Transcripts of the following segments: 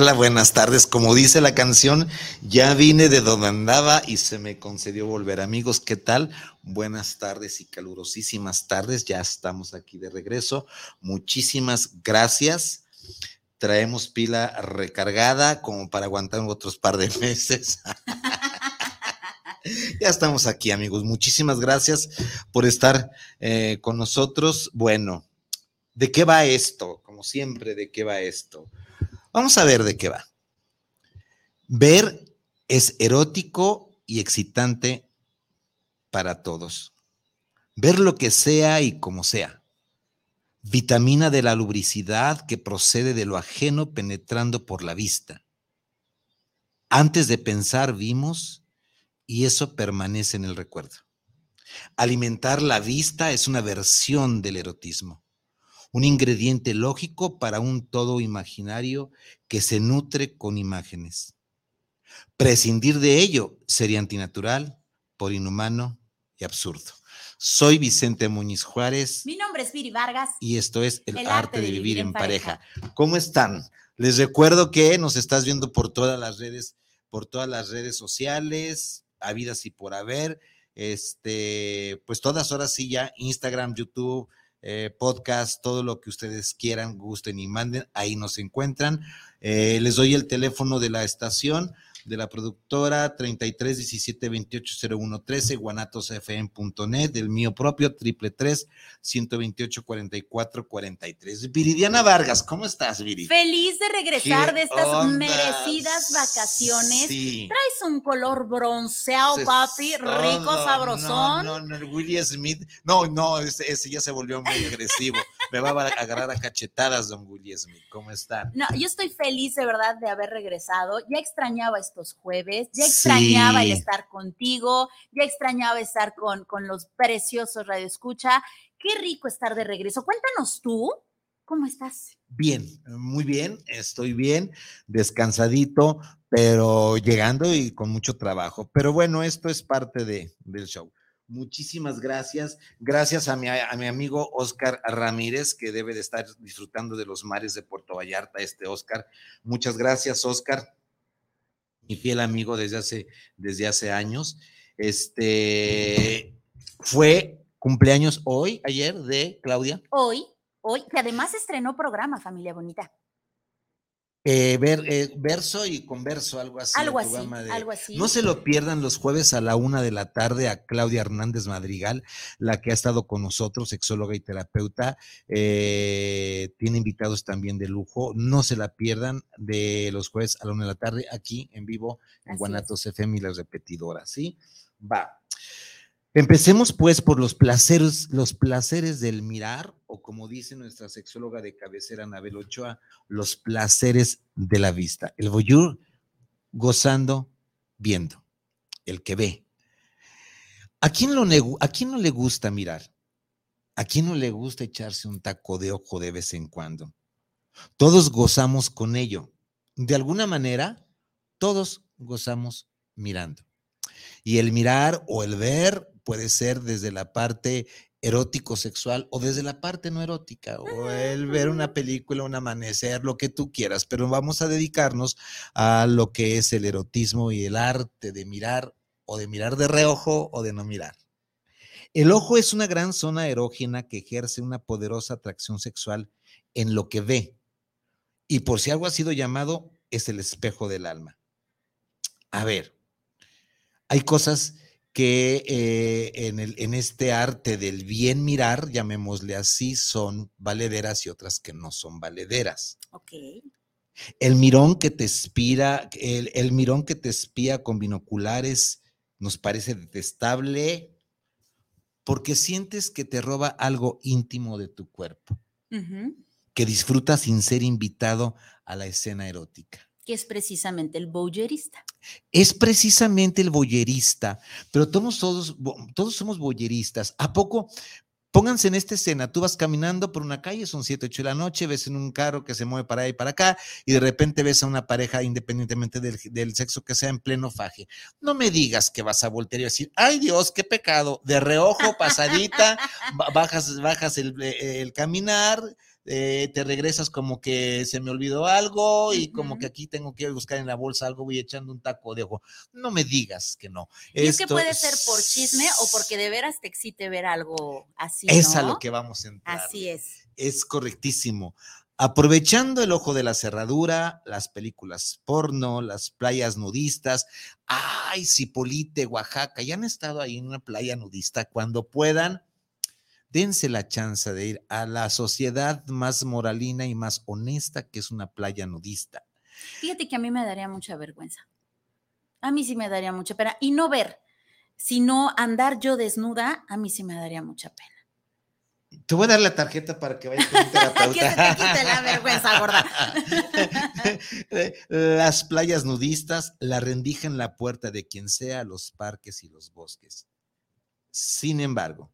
Hola, buenas tardes. Como dice la canción, ya vine de donde andaba y se me concedió volver. Amigos, ¿qué tal? Buenas tardes y calurosísimas tardes. Ya estamos aquí de regreso. Muchísimas gracias. Traemos pila recargada como para aguantar otros par de meses. ya estamos aquí, amigos. Muchísimas gracias por estar eh, con nosotros. Bueno, ¿de qué va esto? Como siempre, ¿de qué va esto? Vamos a ver de qué va. Ver es erótico y excitante para todos. Ver lo que sea y como sea. Vitamina de la lubricidad que procede de lo ajeno penetrando por la vista. Antes de pensar vimos y eso permanece en el recuerdo. Alimentar la vista es una versión del erotismo un ingrediente lógico para un todo imaginario que se nutre con imágenes. Prescindir de ello sería antinatural, por inhumano y absurdo. Soy Vicente Muñiz Juárez. Mi nombre es Viri Vargas. Y esto es El, arte, de, vivir, en pareja. ¿Cómo están? Les recuerdo que nos estás viendo por todas las redes, por todas las redes sociales, habidas y por haber. Este, pues todas horas sí ya, Instagram, YouTube, eh, podcast, todo lo que ustedes quieran, gusten y manden, ahí nos encuentran. Eh, les doy el teléfono de la estación de la productora 33 17 28 01 13 guanatosfm.net, del mío propio triple 3 128 44 43. Viridiana Vargas, ¿cómo estás, Viri? Feliz de regresar de estas merecidas vacaciones. Traes un color bronceado, papi, rico, sabrosón. No, no, no, Willie Smith, no, no, ese, ese ya se volvió muy agresivo. Me va a agarrar a cachetadas, don Willie Smith. ¿Cómo están? No, yo estoy feliz de verdad de haber regresado. Ya extrañaba estos jueves, ya extrañaba el estar contigo, ya extrañaba estar con, con los preciosos Radio Escucha. Qué rico estar de regreso. Cuéntanos tú, ¿cómo estás? Bien, muy bien, estoy bien, descansadito, pero llegando y con mucho trabajo. Pero bueno, esto es parte de, del show. Muchísimas gracias. Gracias a mi, a mi amigo Oscar Ramírez, que debe de estar disfrutando de los mares de Puerto Vallarta, este Oscar. Muchas gracias, Oscar, mi fiel amigo desde hace, desde hace años. Este fue cumpleaños hoy, ayer, de Claudia. Hoy, hoy, que además estrenó programa, familia bonita. Eh, ver, eh, verso y converso, algo así. Algo así, algo así. No se lo pierdan los jueves a la una de la tarde a Claudia Hernández Madrigal, la que ha estado con nosotros, sexóloga y terapeuta. Eh, tiene invitados también de lujo. No se la pierdan de los jueves a la una de la tarde aquí en vivo en Guanatos FM y las repetidoras, ¿sí? Va. Empecemos pues por los placeres, los placeres del mirar, o como dice nuestra sexóloga de cabecera, Anabel Ochoa, los placeres de la vista. El voyeur gozando, viendo, el que ve. ¿A ¿A quién no le gusta mirar? ¿A quién no le gusta echarse un taco de ojo de vez en cuando? Todos gozamos con ello. De alguna manera, todos gozamos mirando. Y el mirar o el ver puede ser desde la parte erótico sexual o desde la parte no erótica o el ver una película, un amanecer, lo que tú quieras, pero vamos a dedicarnos a lo que es el erotismo y el arte de mirar o de mirar de reojo o de no mirar. El ojo es una gran zona erógena que ejerce una poderosa atracción sexual en lo que ve. Y por si algo ha sido llamado, es el espejo del alma. A ver, hay cosas que eh, en, el, en, este arte del bien mirar, llamémosle así, son valederas y otras que no son valederas. Ok. El mirón que te espira, el, el mirón que te espía con binoculares nos parece detestable porque sientes que te roba algo íntimo de tu cuerpo, que disfrutas sin ser invitado a la escena erótica que es precisamente el boyerista. Es precisamente el boyerista, pero todos, todos, somos boyeristas. ¿A poco? Pónganse en esta escena, tú vas caminando por una calle, son 7, 8 de la noche, ves en un carro que se mueve para ahí y para acá, y de repente ves a una pareja, independientemente del, del, sexo que sea, en pleno faje. No me digas que vas a voltear y decir, ay Dios, qué pecado, de reojo, pasadita, bajas, bajas el, el caminar, eh, te regresas como que se me olvidó algo y como que aquí tengo que buscar en la bolsa algo, voy echando un taco de ojo. No me digas que no. Y es que puede ser por chisme o porque de veras te excite ver algo así. Es a lo que vamos a entrar. Así es. Es correctísimo. Aprovechando el ojo de la cerradura, las películas porno, las playas nudistas. Ay, Cipolite, Oaxaca, ya han estado ahí en una playa nudista. Cuando puedan, dense la chance de ir a la sociedad más moralina y más honesta que es una playa nudista. Fíjate que a mí me daría mucha vergüenza. A mí sí me daría mucha pena. Y no ver, sino andar yo desnuda, a mí sí me daría mucha pena. Te voy a dar la tarjeta para que vayas con un terapeuta. que se te quite la vergüenza, gorda. Las playas nudistas, la rendija en la puerta de quien sea, los parques y los bosques. Sin embargo,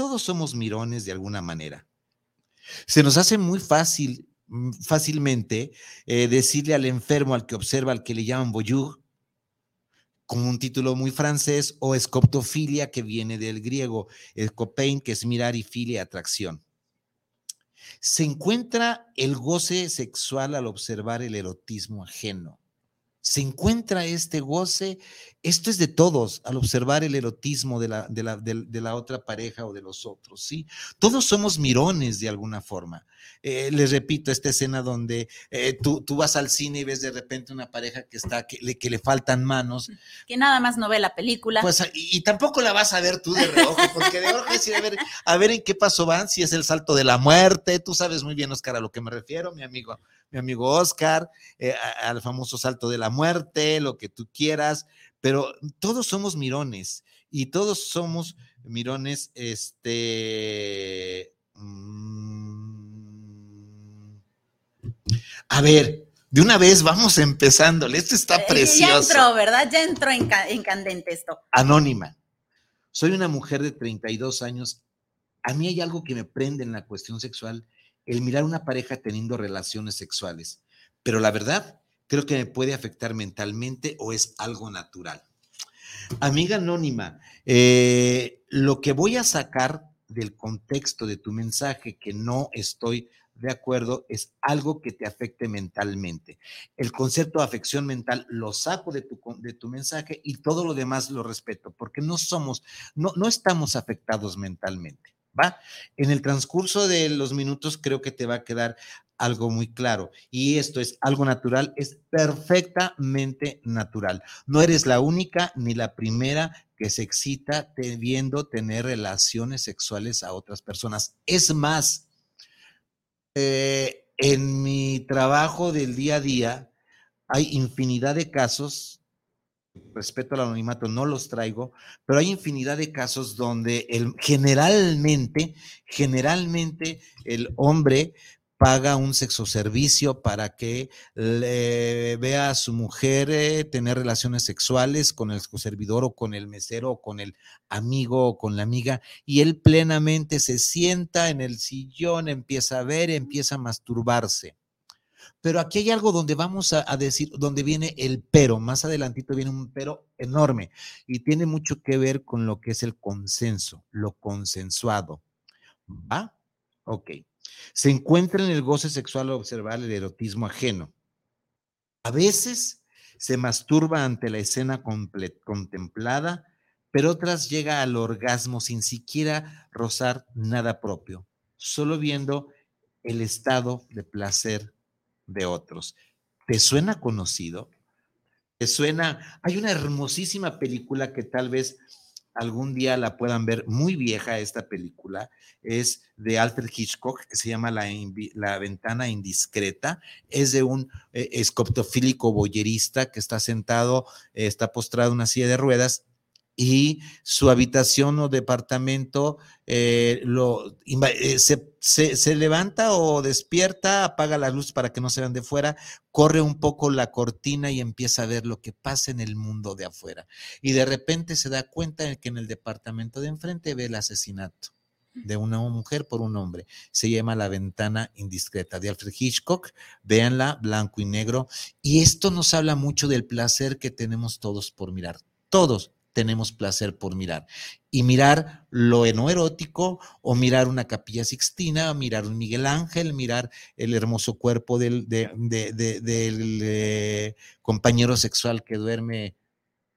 todos somos mirones de alguna manera. Se nos hace muy fácil, mm, fácilmente, eh, decirle al enfermo, al que observa, al que le llaman voyeur, con un título muy francés, o escoptofilia, que viene del griego, escopein, que es mirar, y filia, atracción. Se encuentra el goce sexual al observar el erotismo ajeno se encuentra este goce. Esto es de todos al observar el erotismo de la, de la, de, la otra pareja o de los otros, ¿sí? Todos somos mirones de alguna forma. Eh, les repito, esta escena donde eh, tú, tú, vas al cine y ves de repente una pareja que está, que le, que le faltan manos. Que nada más no ve la película. Pues, y, tampoco la vas a ver tú de reojo, porque de reojo es a ver, a ver en qué paso van, si es el salto de la muerte, tú sabes muy bien, Oscar, a lo que me refiero, mi amigo mi amigo Oscar, eh, al famoso salto de la muerte, lo que tú quieras, pero todos somos mirones y todos somos mirones, este... Mm, a ver, de una vez vamos empezándole. Esto está precioso. Ya entró, ¿verdad? Ya entró en, en, candente esto. Anónima. Soy una mujer de 32 años. A mí hay algo que me prende en la cuestión sexual el mirar una pareja teniendo relaciones sexuales, pero la verdad creo que me puede afectar mentalmente o es algo natural. Amiga anónima, eh, lo que voy a sacar del contexto de tu mensaje que no estoy de acuerdo es algo que te afecte mentalmente. El concepto de afección mental lo saco de tu, de tu mensaje y todo lo demás lo respeto, porque no somos, no, no estamos afectados mentalmente. ¿Va? En el transcurso de los minutos creo que te va a quedar algo muy claro. Y esto es algo natural, es perfectamente natural. No eres la única ni la primera que se excita viendo tener relaciones sexuales a otras personas. Es más, eh, en mi trabajo del día a día hay infinidad de casos respeto al anonimato, no los traigo, pero hay infinidad de casos donde el, generalmente, generalmente el hombre paga un sexo servicio para que le vea a su mujer eh, tener relaciones sexuales con el servidor o con el mesero o con el amigo o con la amiga y él plenamente se sienta en el sillón, empieza a ver, empieza a masturbarse. Pero aquí hay algo donde vamos a, decir, donde viene el pero, más adelantito viene un pero enorme y tiene mucho que ver con lo que es el consenso, lo consensuado. ¿Va? Ok. Se encuentra en el goce sexual al observar el erotismo ajeno. A veces se masturba ante la escena contemplada, pero otras llega al orgasmo sin siquiera rozar nada propio, solo viendo el estado de placer de otros. ¿Te suena conocido? ¿Te suena? Hay una hermosísima película que tal vez algún día la puedan ver, muy vieja esta película, es de Alfred Hitchcock, que se llama La, la Ventana Indiscreta, es de un eh, escoptofílico boyerista que está sentado, eh, está postrado en una silla de ruedas y su habitación o departamento eh, lo, eh, se, levanta o despierta, apaga la luz para que no se vean de fuera, corre un poco la cortina y empieza a ver lo que pasa en el mundo de afuera. Y de repente se da cuenta de que en el departamento de enfrente ve el asesinato de una mujer por un hombre. Se llama La ventana indiscreta de Alfred Hitchcock. Véanla, blanco y negro. Y esto nos habla mucho del placer que tenemos todos por mirar. Todos, tenemos placer por mirar. Y mirar lo no erótico, o mirar una capilla sixtina, mirar un Miguel Ángel, mirar el hermoso cuerpo del, del eh, compañero sexual que duerme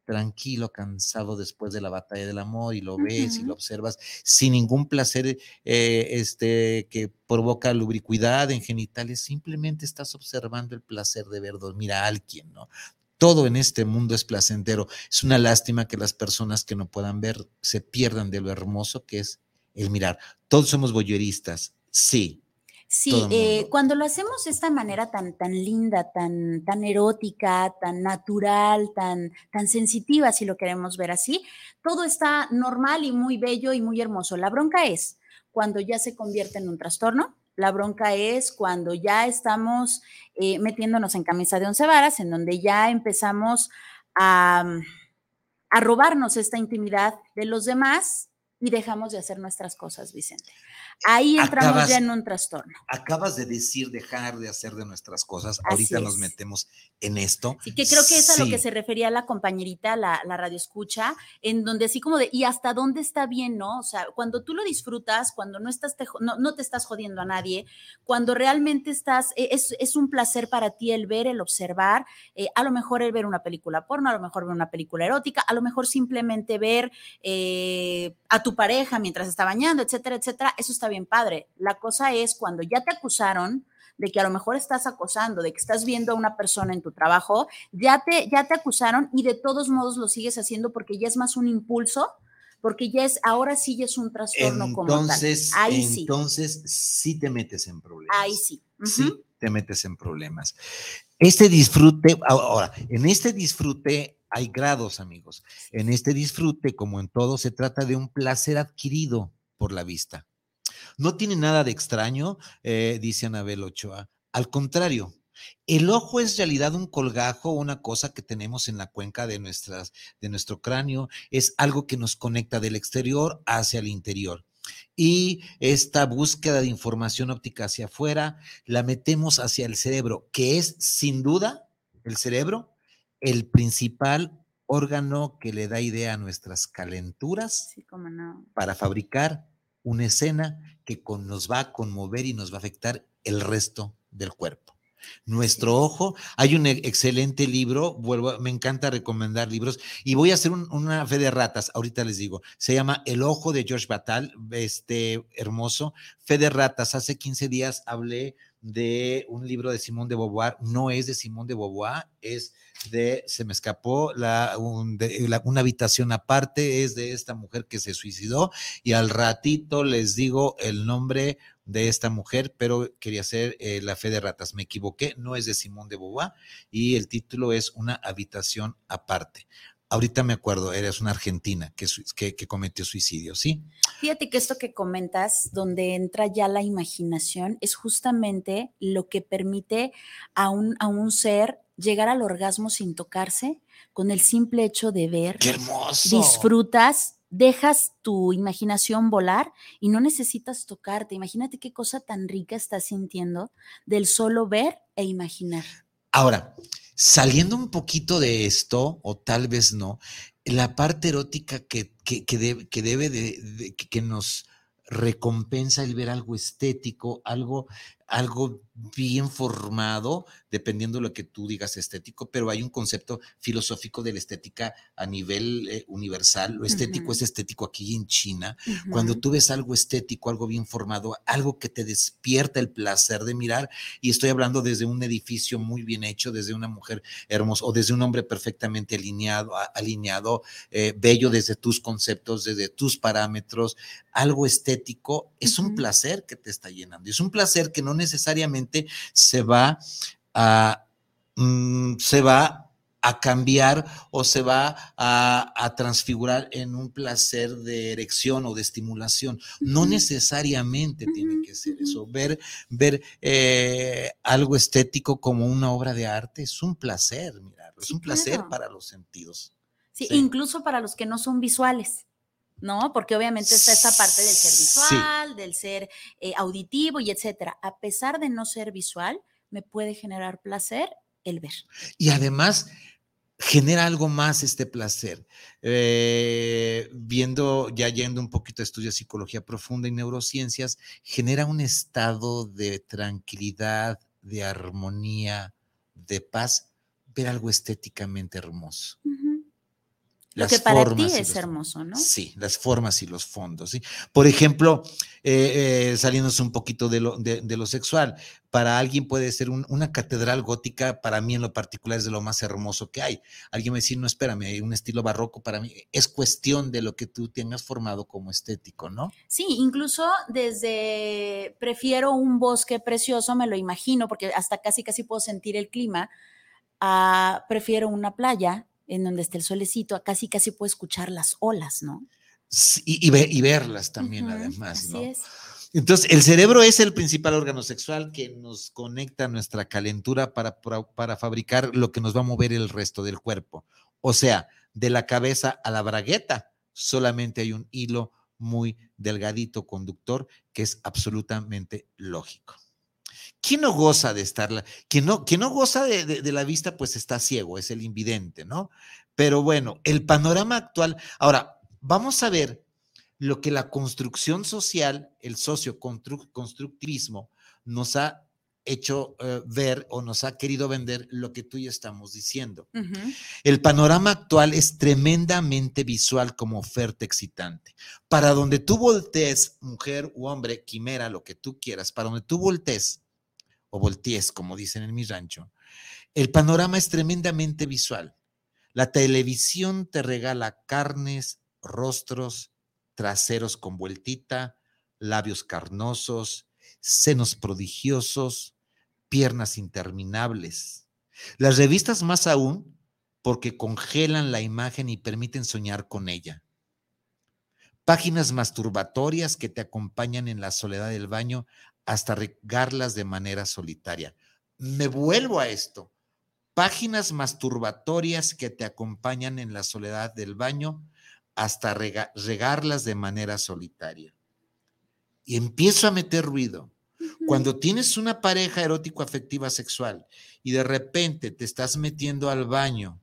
tranquilo, cansado después de la batalla del amor, y lo ves y lo observas sin ningún placer eh, este, que provoca lubricuidad en genitales, simplemente estás observando el placer de ver dormir a alguien, ¿no? Todo en este mundo es placentero. Es una lástima que las personas que no puedan ver se pierdan de lo hermoso que es el mirar. Todos somos boyeristas, sí. Sí, eh, cuando lo hacemos de esta manera tan, tan linda, tan, tan erótica, tan natural, tan, tan sensitiva, si lo queremos ver así, todo está normal y muy bello y muy hermoso. La bronca es cuando ya se convierte en un trastorno, la bronca es cuando ya estamos eh, metiéndonos en camisa de once varas, en donde ya empezamos a, a robarnos esta intimidad de los demás y dejamos de hacer nuestras cosas, Vicente. Ahí entramos ya en un trastorno. Acabas de decir dejar de hacer de nuestras cosas. Ahorita nos metemos en esto. Y que creo que es a lo que se refería la compañerita, la, la radio escucha, en donde así como de, ¿y hasta dónde está bien, no? O sea, cuando tú lo disfrutas, cuando no, estás te, no, no, te estás jodiendo a nadie, cuando realmente estás, e, es, es un placer para ti el ver, el observar, eh, a lo mejor el ver una película porno, a lo mejor ver una película erótica, a lo mejor simplemente ver eh, a tu pareja mientras está bañando, etcétera, etcétera, eso está bien padre. La cosa es cuando ya te acusaron de que a lo mejor estás acosando, de que estás viendo a una persona en tu trabajo, ya te, ya te acusaron y de todos modos lo sigues haciendo porque ya es más un impulso, porque ya es, ahora sí ya es un trastorno entonces, como tal. Ahí entonces sí. te metes en problemas. Ahí sí. Sí te metes en problemas. Este disfrute, ahora, en este disfrute hay grados, amigos. En este disfrute, como en todo, se trata de un placer adquirido por la vista. No tiene nada de extraño, eh, dice Anabel Ochoa. Al contrario, el ojo es en realidad un colgajo, una cosa que tenemos en la cuenca de, nuestras, de nuestro cráneo, es algo que nos conecta del exterior hacia el interior. Y esta búsqueda de información óptica hacia afuera la metemos hacia el cerebro, que es sin duda el cerebro el principal órgano que le da idea a nuestras calenturas para fabricar una escena que nos va a conmover y nos va a afectar el resto del cuerpo. Nuestro ojo, hay un excelente libro, vuelvo, me encanta recomendar libros y voy a hacer una fe de ratas, ahorita les digo, se llama El ojo de George Batal, este hermoso, fe de ratas, hace 15 días hablé de un libro de Simón de Beauvoir, no es de Simón de Beauvoir, es de, se me escapó, la, una habitación aparte, es de esta mujer que se suicidó y al ratito les digo el nombre de esta mujer, pero quería hacer eh, La fe de ratas, me equivoqué, no es de Simón de Beauvoir y el título es Una habitación aparte. Ahorita me acuerdo, eres una argentina que, que, cometió suicidio, ¿sí? Fíjate que esto que comentas, donde entra ya la imaginación, es justamente lo que permite a un, a un ser llegar al orgasmo sin tocarse, con el simple hecho de ver. ¡Qué hermoso! Disfrutas, dejas tu imaginación volar y no necesitas tocarte. Imagínate qué cosa tan rica estás sintiendo del solo ver e imaginar. Ahora, Saliendo un poquito de esto, o tal vez no, la parte erótica que, que, debe, que, debe de, que nos recompensa el ver algo estético, algo, algo bien formado, dependiendo de lo que tú digas estético, pero hay un concepto filosófico de la estética a nivel eh, universal. Lo estético es estético aquí en China. Cuando tú ves algo estético, algo bien formado, algo que te despierta el placer de mirar, y estoy hablando desde un edificio muy bien hecho, desde una mujer hermosa o desde un hombre perfectamente alineado, alineado eh, bello desde tus conceptos, desde tus parámetros, algo estético, es un placer que te está llenando. Es un placer que no necesariamente se va a, mm, se va a cambiar o se va a, transfigurar en un placer de erección o de estimulación. No necesariamente tiene que ser eso. Ver, ver eh, algo estético como una obra de arte es un placer, mirarlo, es un placer para los sentidos. Sí, incluso para los que no son visuales. ¿No? Porque obviamente está esta parte del ser visual, del ser eh, auditivo y etcétera. A pesar de no ser visual, me puede generar placer el ver. Y además genera algo más este placer. Eh, viendo, ya yendo un poquito a estudios de psicología profunda y neurociencias, genera un estado de tranquilidad, de armonía, de paz, ver algo estéticamente hermoso. Lo que para ti es hermoso, ¿no? Sí, las formas y los fondos. ¿sí? Por ejemplo, eh, eh, saliéndose un poquito de lo, de, lo, sexual, para alguien puede ser una catedral gótica, para mí en lo particular es de lo más hermoso que hay. Alguien me dice, no, espérame, hay un estilo barroco para mí. Es cuestión de lo que tú tengas formado como estético, ¿no? Sí, incluso desde prefiero un bosque precioso, me lo imagino, porque hasta casi casi puedo sentir el clima, prefiero una playa en donde está el solecito, casi casi puedo escuchar las olas, ¿no? y, y, verlas también, además, ¿no? Es. Entonces, el cerebro es el principal órgano sexual que nos conecta a nuestra calentura para, para, fabricar lo que nos va a mover el resto del cuerpo. O sea, de la cabeza a la bragueta solamente hay un hilo muy delgadito conductor que es absolutamente lógico. ¿Quién no goza de estarla? Quien no, quien no goza de, la vista, pues está ciego, es el invidente, ¿no? Pero bueno, el panorama actual. Ahora, vamos a ver lo que la construcción social, el socioconstructivismo, nos ha hecho eh, ver o nos ha querido vender lo que tú y estamos diciendo. El panorama actual es tremendamente visual como oferta excitante. Para donde tú voltees, mujer u hombre, quimera, lo que tú quieras, para donde tú voltees, o voltees, como dicen en mi rancho, el panorama es tremendamente visual. La televisión te regala carnes, rostros, traseros con vueltita, labios carnosos, senos prodigiosos, piernas interminables. Las revistas más aún porque congelan la imagen y permiten soñar con ella. Páginas masturbatorias que te acompañan en la soledad del baño hasta regarlas de manera solitaria. Me vuelvo a esto. Páginas masturbatorias que te acompañan en la soledad del baño hasta regarlas de manera solitaria. Y empiezo a meter ruido. Cuando tienes una pareja erótico-afectiva sexual y de repente te estás metiendo al baño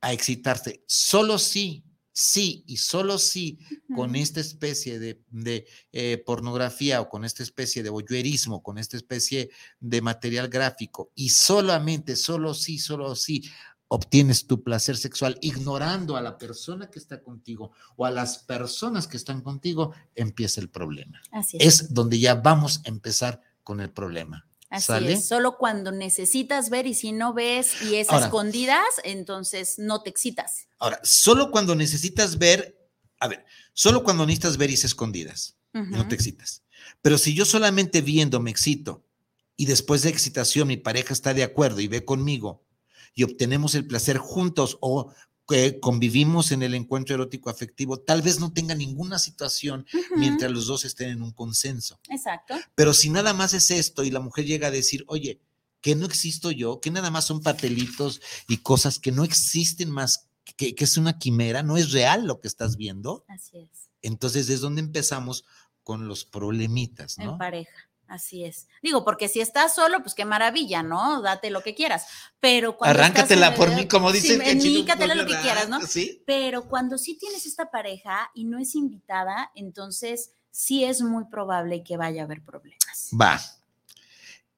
a excitarte, solo sí sí y solo sí con esta especie de, eh, pornografía o con esta especie de voyeurismo, con esta especie de material gráfico y solamente, solo sí, solo sí obtienes tu placer sexual ignorando a la persona que está contigo o a las personas que están contigo, empieza el problema. Así es. es donde ya vamos a empezar con el problema. Así es, solo cuando necesitas ver y si no ves y es escondidas, entonces no te excitas. Ahora, solo cuando necesitas ver, a ver, solo cuando necesitas ver y es escondidas, no te excitas. Pero si yo solamente viendo me excito y después de excitación mi pareja está de acuerdo y ve conmigo y obtenemos el placer juntos o que convivimos en el encuentro erótico afectivo, tal vez no tenga ninguna situación mientras los dos estén en un consenso. Exacto. Pero si nada más es esto y la mujer llega a decir, oye, que no existo yo, que nada más son papelitos y cosas que no existen más, que, que es una quimera, no es real lo que estás viendo. Así es. Entonces es donde empezamos con los problemitas, ¿no? En pareja. Así es. Digo, porque si estás solo, pues qué maravilla, ¿no? Date lo que quieras. Pero cuando. Arráncatela por mí, como dicen. Sí, lo que quieras, ¿no? Sí. Pero cuando sí tienes esta pareja y no es invitada, entonces sí es muy probable que vaya a haber problemas. Va.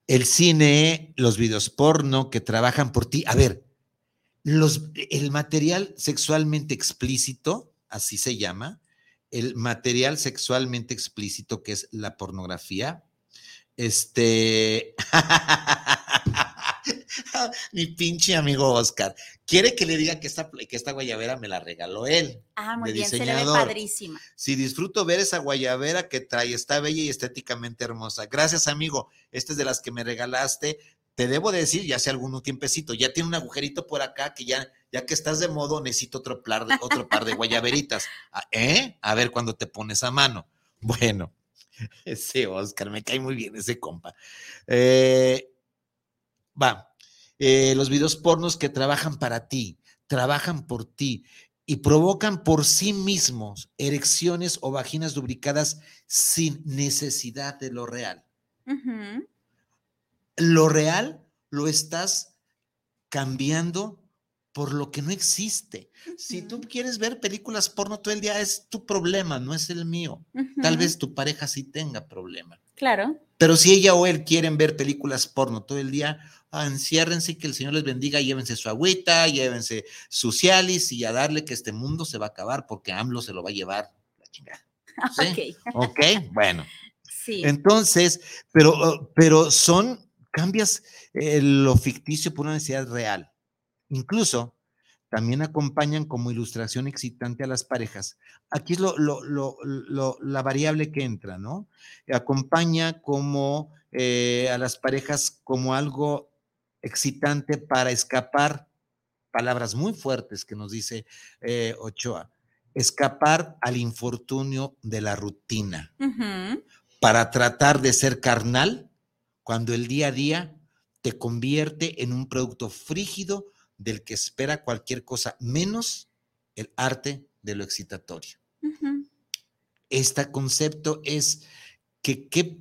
el cine, los videos porno que trabajan por ti. A ver, los, el material sexualmente explícito, así se llama, el material sexualmente explícito que es la pornografía, este, mi pinche amigo Oscar, quiere que le diga que esta, que esta guayabera me la regaló él. Ah, muy bien, se le ve padrísima. Si disfruto ver esa guayabera que trae, está bella y estéticamente hermosa. Gracias, amigo. Esta es de las que me regalaste. Te debo decir, ya hace algún tiempecito, ya tiene un agujerito por acá que ya, ya que estás de modo, necesito otro par de, otro par de guayaberitas. Ah, ¿Eh? A ver cuando te pones a mano. Bueno, ese Oscar, me cae muy bien ese compa. Eh, va, eh, los videos pornos que trabajan para ti, trabajan por ti y provocan por sí mismos erecciones o vaginas lubricadas sin necesidad de lo real. Lo real lo estás cambiando por lo que no existe. Si tú quieres ver películas porno todo el día, es tu problema, no es el mío. Tal vez tu pareja sí tenga problema. Claro. Pero si ella o él quieren ver películas porno todo el día, ah, enciérrense, que el Señor les bendiga, llévense su agüita, llévense su cialis y a darle que este mundo se va a acabar porque AMLO se lo va a llevar la chingada. ¿Sí? Ok. bueno. Sí. Entonces, pero, pero son, cambias eh, lo ficticio por una necesidad real. Incluso también acompañan como ilustración excitante a las parejas. Aquí es lo, la variable que entra, ¿no? Acompaña como eh, a las parejas como algo excitante para escapar, palabras muy fuertes que nos dice eh, Ochoa, escapar al infortunio de la rutina, para tratar de ser carnal cuando el día a día te convierte en un producto frígido del que espera cualquier cosa menos el arte de lo excitatorio. Este concepto es que qué,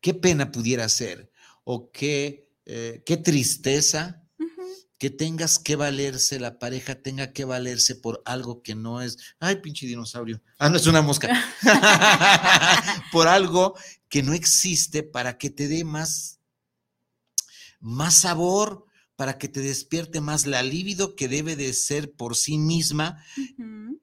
qué pena pudiera ser o qué, eh, qué tristeza que tengas que valerse, la pareja tenga que valerse por algo que no es, ay, pinche dinosaurio, ah, no es una mosca, por algo que no existe para que te dé más, más sabor, para que te despierte más la libido que debe de ser por sí misma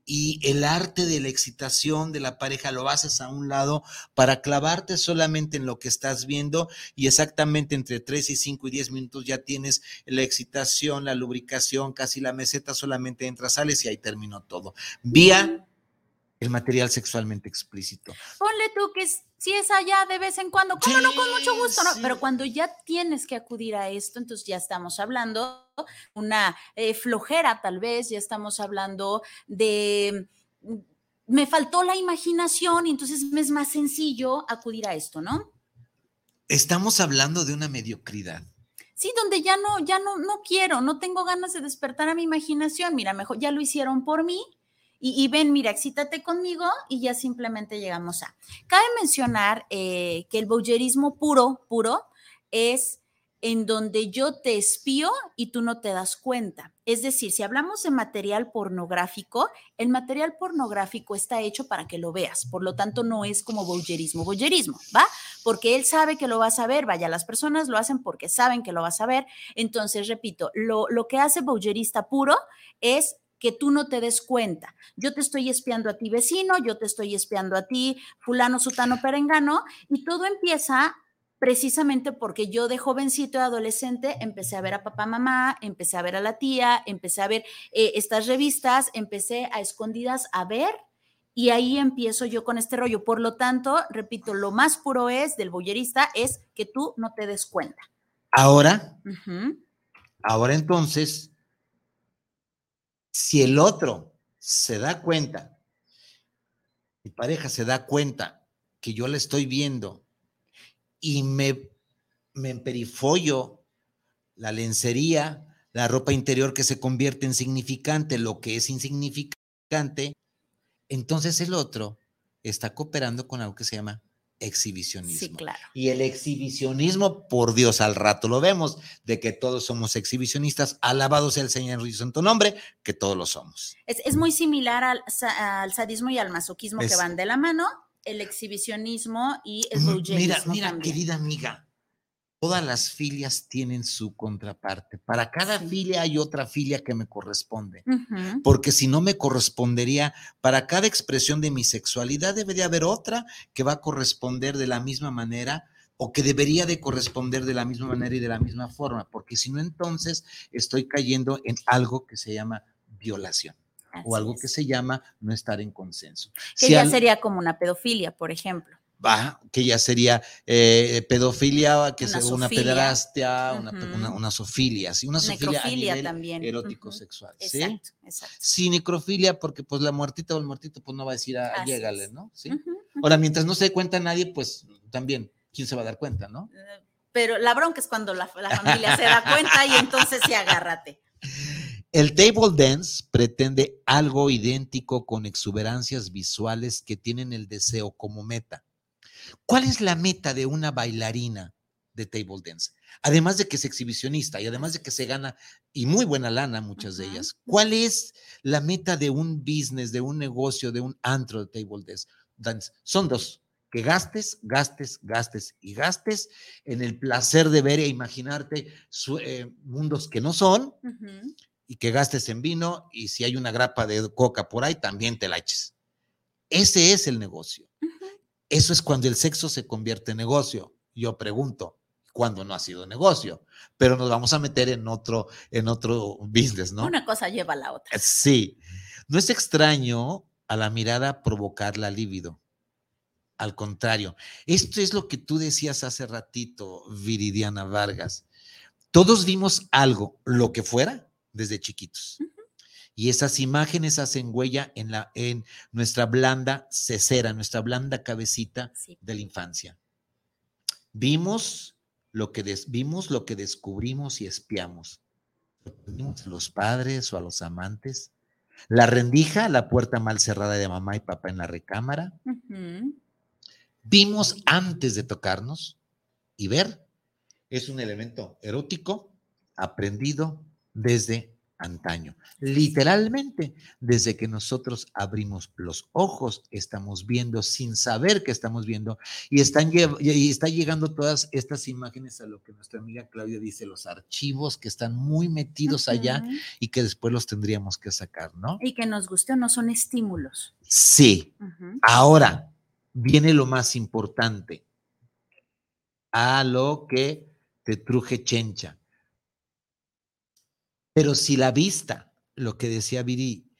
y el arte de la excitación de la pareja lo haces a un lado para clavarte solamente en lo que estás viendo y exactamente entre 3 y 5 y 10 minutos ya tienes la excitación, la lubricación, casi la meseta, solamente entras, sales y ahí terminó todo. Vía el material sexualmente explícito. Ponle tú que si es allá de vez en cuando, ¿cómo no? Con mucho gusto, ¿no? Pero cuando ya tienes que acudir a esto, entonces ya estamos hablando una eh, flojera tal vez, ya estamos hablando de mm, me faltó la imaginación y entonces me es más sencillo acudir a esto, ¿no? Estamos hablando de una mediocridad. Sí, donde ya no, ya no, no quiero, no tengo ganas de despertar a mi imaginación. Mira, mejor ya lo hicieron por mí, y, ven, mira, excítate conmigo y ya simplemente llegamos a. Cabe mencionar eh, que el bowlerismo puro, puro, es en donde yo te espío y tú no te das cuenta. Es decir, si hablamos de material pornográfico, el material pornográfico está hecho para que lo veas, por lo tanto no es como bowlerismo, bowlerismo, ¿va? Porque él sabe que lo vas a ver, vaya, las personas lo hacen porque saben que lo vas a ver. Entonces, repito, lo, lo que hace bowlerista puro es que tú no te des cuenta. Yo te estoy espiando a ti vecino, yo te estoy espiando a ti fulano, sutano, perengano, y todo empieza precisamente porque yo de jovencito adolescente empecé a ver a papá, mamá, empecé a ver a la tía, empecé a ver eh, estas revistas, empecé a escondidas a ver y ahí empiezo yo con este rollo. Por lo tanto, repito, lo más puro es del boyerista es que tú no te des cuenta. Ahora, ahora entonces, si el otro se da cuenta, mi pareja se da cuenta que yo la estoy viendo y me, me emperifollo la lencería, la ropa interior que se convierte en significante, lo que es insignificante, entonces el otro está cooperando con algo que se llama exhibicionismo. Sí, claro. Y el exhibicionismo, por Dios, al rato lo vemos, de que todos somos exhibicionistas, alabado sea el Señor y santo nombre, que todos lo somos. Es, muy similar al, sadismo y al masoquismo que van de la mano, el exhibicionismo y el Mira, mira, querida amiga, todas las filias tienen su contraparte. Para cada filia hay otra filia que me corresponde. Porque si no me correspondería, para cada expresión de mi sexualidad debería haber otra que va a corresponder de la misma manera o que debería de corresponder de la misma manera y de la misma forma, porque si no entonces estoy cayendo en algo que se llama violación o algo que se llama no estar en consenso. Que ya sería como una pedofilia, por ejemplo que ya sería eh, pedofilia, que es una pederastia, una, una, sofilia, ¿sí? una sofilia a nivel también. erótico sexual. ¿sí? Exacto, exacto. Sí, necrofilia, porque pues la muertita o el muertito pues no va a decir, a, ah, llégale, ¿no? ¿Sí? Ahora, mientras no se dé cuenta nadie, pues también, ¿quién se va a dar cuenta, no? Eh, pero la bronca es cuando la, la familia se da cuenta y entonces sí agárrate. El table dance pretende algo idéntico con exuberancias visuales que tienen el deseo como meta. ¿Cuál es la meta de una bailarina de table dance? Además de que es exhibicionista y además de que se gana y muy buena lana muchas de ellas. ¿Cuál es la meta de un business, de un negocio, de un antro de table dance? Son dos, que gastes, gastes, gastes y gastes en el placer de ver e imaginarte eh, mundos que no son y que gastes en vino y si hay una grapa de coca por ahí, también te la eches. Ese es el negocio. Eso es cuando el sexo se convierte en negocio. Yo pregunto, ¿cuándo no ha sido negocio? Pero nos vamos a meter en otro, en otro business, ¿no? Una cosa lleva a la otra. Sí. No es extraño a la mirada provocar la libido. Al contrario, esto es lo que tú decías hace ratito, Viridiana Vargas. Todos vimos algo, lo que fuera, desde chiquitos. Y esas imágenes hacen huella en, la, en nuestra blanda cesera, nuestra blanda cabecita de la infancia. Vimos lo que vimos lo que descubrimos y espiamos. a los padres o a los amantes. La rendija, la puerta mal cerrada de mamá y papá en la recámara. Vimos antes de tocarnos y ver. Es un elemento erótico aprendido desde antaño. Literalmente, desde que nosotros abrimos los ojos, estamos viendo sin saber que estamos viendo y, están, y está llegando todas estas imágenes a lo que nuestra amiga Claudia dice, los archivos que están muy metidos allá y que después los tendríamos que sacar, ¿no? Y que nos guste o no son estímulos. Sí. Ahora viene lo más importante, a lo que te truje chencha pero si la vista, lo que decía Viri,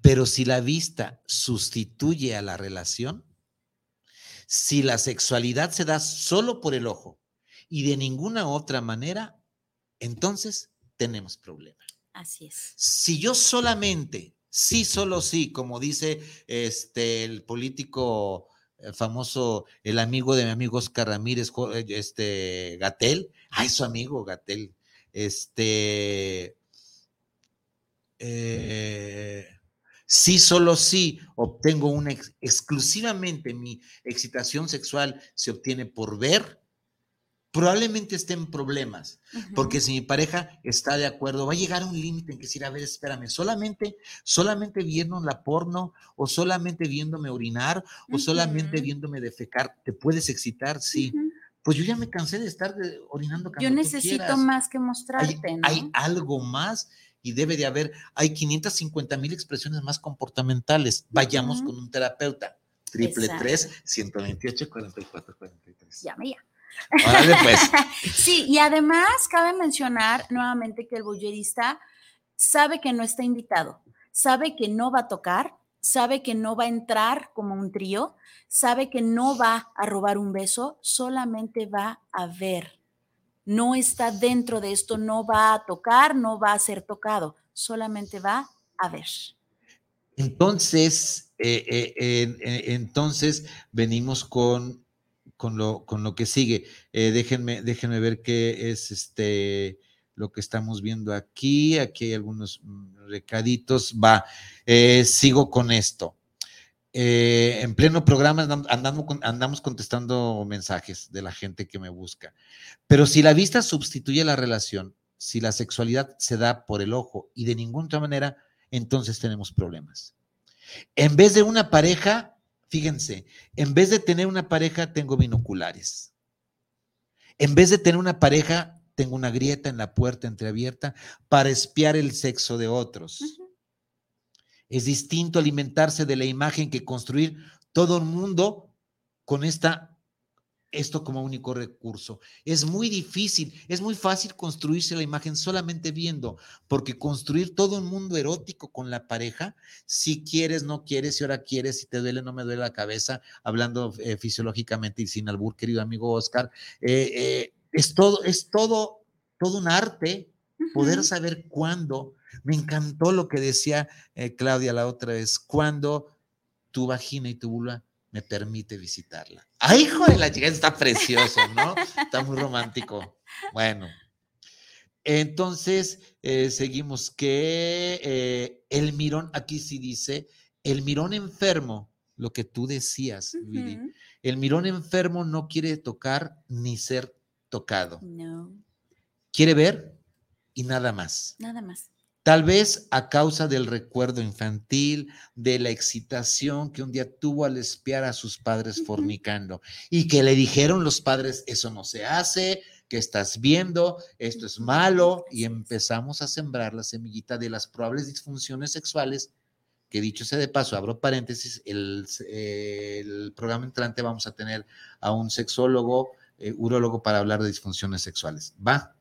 pero si la vista sustituye a la relación, si la sexualidad se da solo por el ojo y de ninguna otra manera, entonces tenemos problema. Así es. Si yo solamente, sí, solo sí, como dice este el político eh, famoso, el amigo de mi amigo Oscar Ramírez, este Gatel, ay, su amigo Gatel, este eh, si solo si obtengo una exclusivamente mi excitación sexual se obtiene por ver, probablemente esté en problemas, porque si mi pareja está de acuerdo, va a llegar a un límite en que decir, a ver, espérame, solamente, solamente viendo la porno, o solamente viéndome orinar, o solamente viéndome defecar, ¿te puedes excitar? Sí. Pues yo ya me cansé de estar orinando. Yo necesito más que mostrarte. hay algo más y debe de haber, hay 550 mil expresiones más comportamentales. Vayamos con un terapeuta. Triple 3, 128, 44, 43. Llame ya. Vale, pues. sí, y además cabe mencionar nuevamente que el bullerista sabe que no está invitado, sabe que no va a tocar, sabe que no va a entrar como un trío, sabe que no va a robar un beso, solamente va a ver no está dentro de esto, no va a tocar, no va a ser tocado, solamente va a ver. Entonces, eh, eh, entonces venimos con, con, lo, con lo que sigue. Eh, déjenme, déjenme ver qué es este lo que estamos viendo aquí. Aquí hay algunos mm, recaditos. Va, sigo con esto. Eh, en pleno programa andamos, contestando mensajes de la gente que me busca. Pero si la vista sustituye la relación, si la sexualidad se da por el ojo y de ninguna otra manera, entonces tenemos problemas. En vez de una pareja, fíjense, en vez de tener una pareja, tengo binoculares. En vez de tener una pareja, tengo una grieta en la puerta entreabierta para espiar el sexo de otros. Es distinto alimentarse de la imagen que construir todo el mundo con esta esto como único recurso. Es muy difícil, es muy fácil construirse la imagen solamente viendo, porque construir todo un mundo erótico con la pareja, si quieres, no quieres, si ahora quieres, si te duele, no me duele la cabeza, hablando eh, fisiológicamente y sin albur, querido amigo Oscar, eh, eh, es todo, es todo, todo un arte poder saber cuándo. Me encantó lo que decía Claudia la otra vez, cuando tu vagina y tu vulva me permite visitarla. ¡Ay, hijo de la chica! Está precioso, ¿no? Está muy romántico. Bueno. Entonces, eh, seguimos que eh, el mirón, aquí sí dice, el mirón enfermo, lo que tú decías, el mirón enfermo no quiere tocar ni ser tocado. No. Quiere ver y nada más. Nada más. Tal vez a causa del recuerdo infantil, de la excitación que un día tuvo al espiar a sus padres fornicando y que le dijeron los padres, eso no se hace, que estás viendo, esto es malo, y empezamos a sembrar la semillita de las probables disfunciones sexuales, que dicho sea de paso, abro paréntesis, el, programa entrante vamos a tener a un sexólogo, eh, urólogo para hablar de disfunciones sexuales. ¿Va?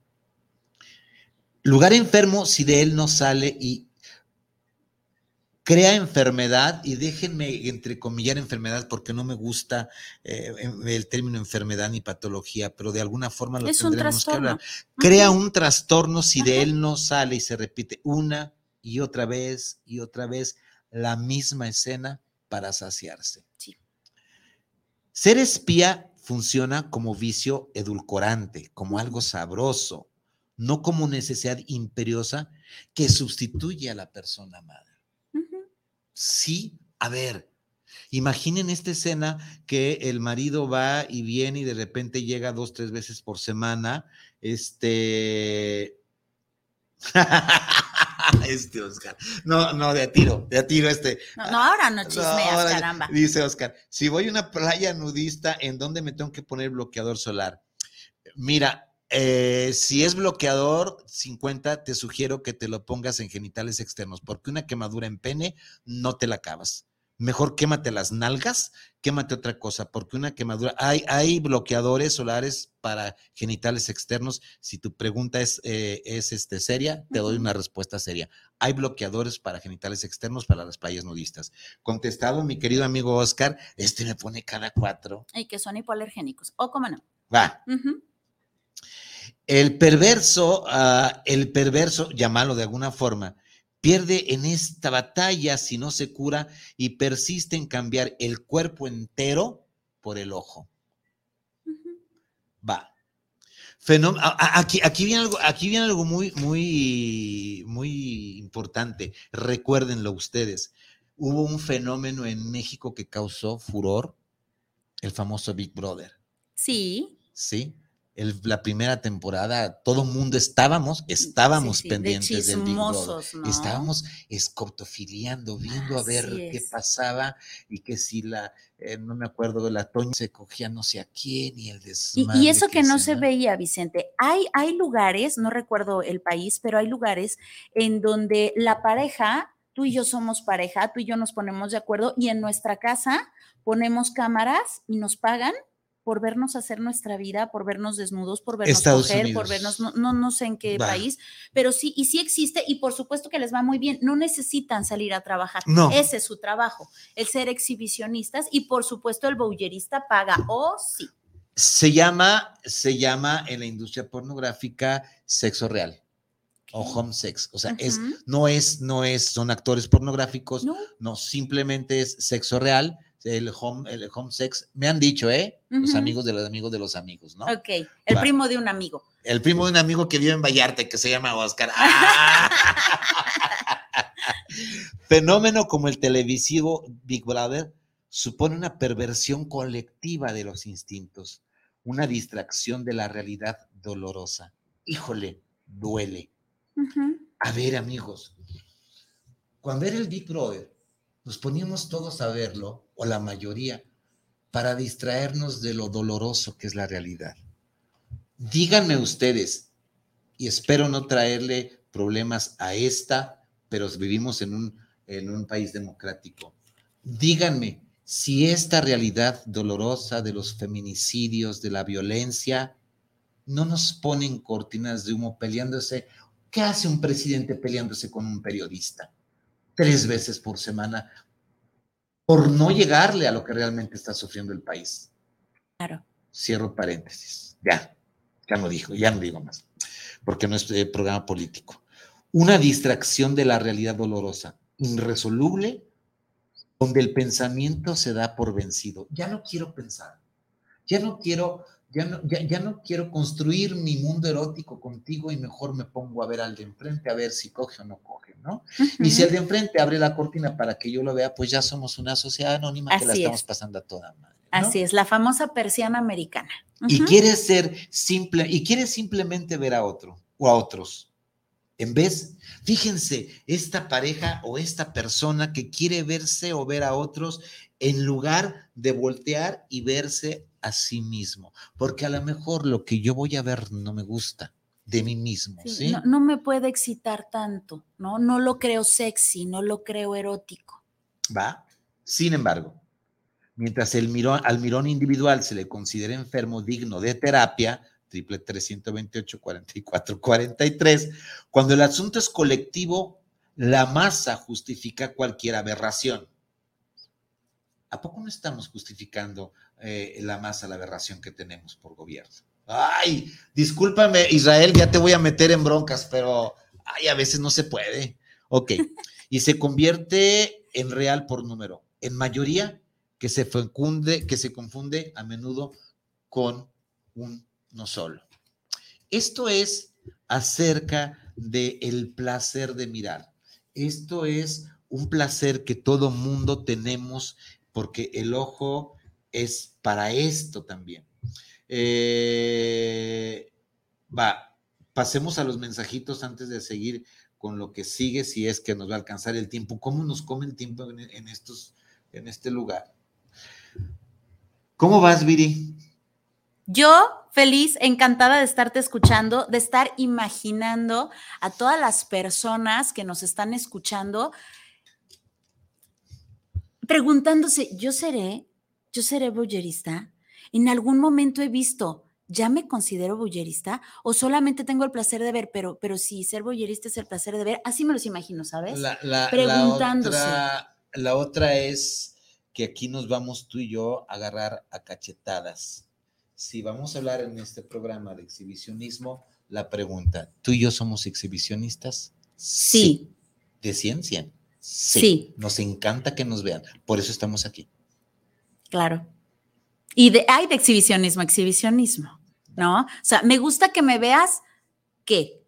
Lugar enfermo si de él no sale y crea enfermedad, y déjenme entrecomillar enfermedad porque no me gusta eh, el término enfermedad ni patología, pero de alguna forma lo tendremos que hablar. Crea un trastorno si de él no sale y se repite una y otra vez y otra vez la misma escena para saciarse. Ser espía funciona como vicio edulcorante, como algo sabroso, no como necesidad imperiosa que sustituye a la persona madre. Sí, a ver, imaginen esta escena que el marido va y viene y de repente llega dos, tres veces por semana, este... este Oscar. No, no, de a tiro, de a tiro este. No, no ahora no chismeas, caramba. Dice Oscar, si voy a una playa nudista, ¿en dónde me tengo que poner bloqueador solar? Mira, eh, si es bloqueador 50, te sugiero que te lo pongas en genitales externos, porque una quemadura en pene no te la acabas. Mejor quémate las nalgas, quémate otra cosa, porque una quemadura, hay, hay bloqueadores solares para genitales externos. Si tu pregunta es, eh, es este, seria, te doy una respuesta seria. Hay bloqueadores para genitales externos para las playas nudistas. Contestado, mi querido amigo Oscar, este me pone cada cuatro. Y que son hipoalergénicos, o cómo no. Va. El perverso, ah, el perverso, llamarlo de alguna forma, pierde en esta batalla si no se cura y persiste en cambiar el cuerpo entero por el ojo. Va. aquí, aquí, viene algo, aquí viene algo muy, muy, muy importante. Recuérdenlo ustedes. Hubo un fenómeno en México que causó furor, el famoso Big Brother. Sí. Sí la primera temporada, todo el mundo estábamos, estábamos pendientes del Big Brother. Estábamos escotofiliando, viendo a ver qué pasaba y que si la, eh, no me acuerdo, la Toña se cogía no sé a quién y el desmadre. Y, eso que, no se veía, Vicente. Hay, hay lugares, no recuerdo el país, pero hay lugares en donde la pareja, tú y yo somos pareja, tú y yo nos ponemos de acuerdo y en nuestra casa ponemos cámaras y nos pagan por vernos hacer nuestra vida, por vernos desnudos, por vernos coger, por vernos, no, no, sé en qué país, pero sí, y sí existe, y por supuesto que les va muy bien, no necesitan salir a trabajar, no. ese es su trabajo, el ser exhibicionistas, y por supuesto el bowlerista paga, o sí. Se llama, se llama en la industria pornográfica sexo real o home sex, o sea, es, no es, no es, son actores pornográficos, no. no, simplemente es sexo real, el home, el home sex, me han dicho, ¿eh? Los amigos de los amigos de los amigos, ¿no? Ok, el primo de un amigo. El primo de un amigo que vive en Vallarta, que se llama Oscar. Fenómeno como el televisivo Big Brother supone una perversión colectiva de los instintos, una distracción de la realidad dolorosa. Híjole, duele. A ver, amigos, cuando era el Big Brother, nos poníamos todos a verlo, o la mayoría, para distraernos de lo doloroso que es la realidad. Díganme ustedes, y espero no traerle problemas a esta, pero vivimos en un, en un país democrático. Díganme si esta realidad dolorosa de los feminicidios, de la violencia, no nos ponen cortinas de humo peleándose. ¿Qué hace un presidente peleándose con un periodista? Tres veces por semana por no llegarle a lo que realmente está sufriendo el país. Claro. Cierro paréntesis. Ya, ya no digo, ya no digo más, porque no es eh, programa político. Una distracción de la realidad dolorosa, irresoluble, donde el pensamiento se da por vencido. Ya no quiero pensar, ya no quiero ya no, ya, no quiero construir mi mundo erótico contigo y mejor me pongo a ver al de enfrente a ver si coge o no coge, ¿no? Y si el de enfrente abre la cortina para que yo lo vea, pues ya somos una sociedad anónima que la estamos pasando a toda madre. Así es, la famosa persiana americana. Y quiere ser simple, y quiere simplemente ver a otro o a otros. En vez, fíjense, esta pareja o esta persona que quiere verse o ver a otros, en lugar de voltear y verse a sí mismo, porque a lo mejor lo que yo voy a ver no me gusta de mí mismo, ¿sí? No, me puede excitar tanto, ¿no? No lo creo sexy, no lo creo erótico. ¿Va? Sin embargo, mientras el mirón, al mirón individual se le considera enfermo digno de terapia, triple 328 44 43, cuando el asunto es colectivo, la masa justifica cualquier aberración. ¿A poco no estamos justificando eh, la masa, la aberración que tenemos por gobierno? Ay, discúlpame, Israel, ya te voy a meter en broncas, pero ay, a veces no se puede. Ok, y se convierte en real por número, en mayoría que se fecunde, que se confunde a menudo con un no solo. Esto es acerca del el placer de mirar. Esto es un placer que todo mundo tenemos porque el ojo es para esto también. Eh, va, pasemos a los mensajitos antes de seguir con lo que sigue, si es que nos va a alcanzar el tiempo. ¿Cómo nos come el tiempo en, estos, en este lugar? ¿Cómo vas, Viri? Yo feliz, encantada de estarte escuchando, de estar imaginando a todas las personas que nos están escuchando preguntándose, ¿yo seré? ¿Yo seré bullerista? En algún momento he visto, ¿ya me considero bullerista? ¿O solamente tengo el placer de ver? Pero, pero si ser bullerista es el placer de ver, así me los imagino, ¿sabes? La, Preguntándose. La otra, es que aquí nos vamos tú y yo a agarrar a cachetadas. Si vamos a hablar en este programa de exhibicionismo, la pregunta, ¿tú y yo somos exhibicionistas? Sí. ¿De ciencia? Sí, Nos encanta que nos vean. Por eso estamos aquí. Claro. Y de, hay de exhibicionismo, exhibicionismo, ¿no? O sea, me gusta que me veas qué.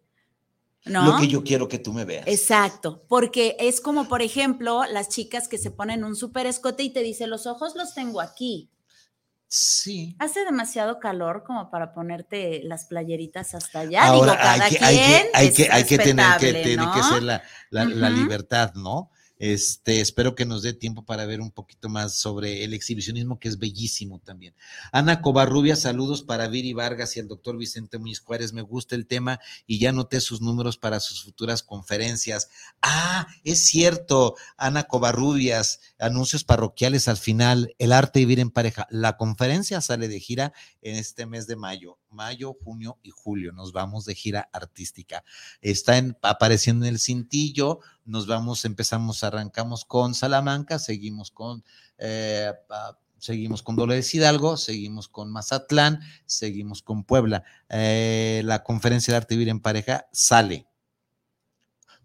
¿No? Lo que yo quiero que tú me veas. Exacto, porque es como, por ejemplo, las chicas que se ponen un súper escote y te dicen, los ojos los tengo aquí. Sí. Hace demasiado calor como para ponerte las playeritas hasta allá. Digo, cada hay que, quien hay que, hay que, tener que, tiene que ser la, la libertad, ¿no? Este, espero que nos dé tiempo para ver un poquito más sobre el exhibicionismo, que es bellísimo también. Ana Covarrubia, saludos para Viri Vargas y el doctor Vicente Muñiz Juárez. Me gusta el tema y ya noté sus números para sus futuras conferencias. Ah, es cierto, Ana Covarrubias, anuncios parroquiales al final, el arte de vivir en pareja. La conferencia sale de gira en este mes de mayo mayo, junio y julio. Nos vamos de gira artística. Está apareciendo en el cintillo. Nos vamos, empezamos, arrancamos con Salamanca, seguimos con... Eh, seguimos con Dolores Hidalgo, seguimos con Mazatlán, seguimos con Puebla. Eh, la conferencia de arte vivir en pareja sale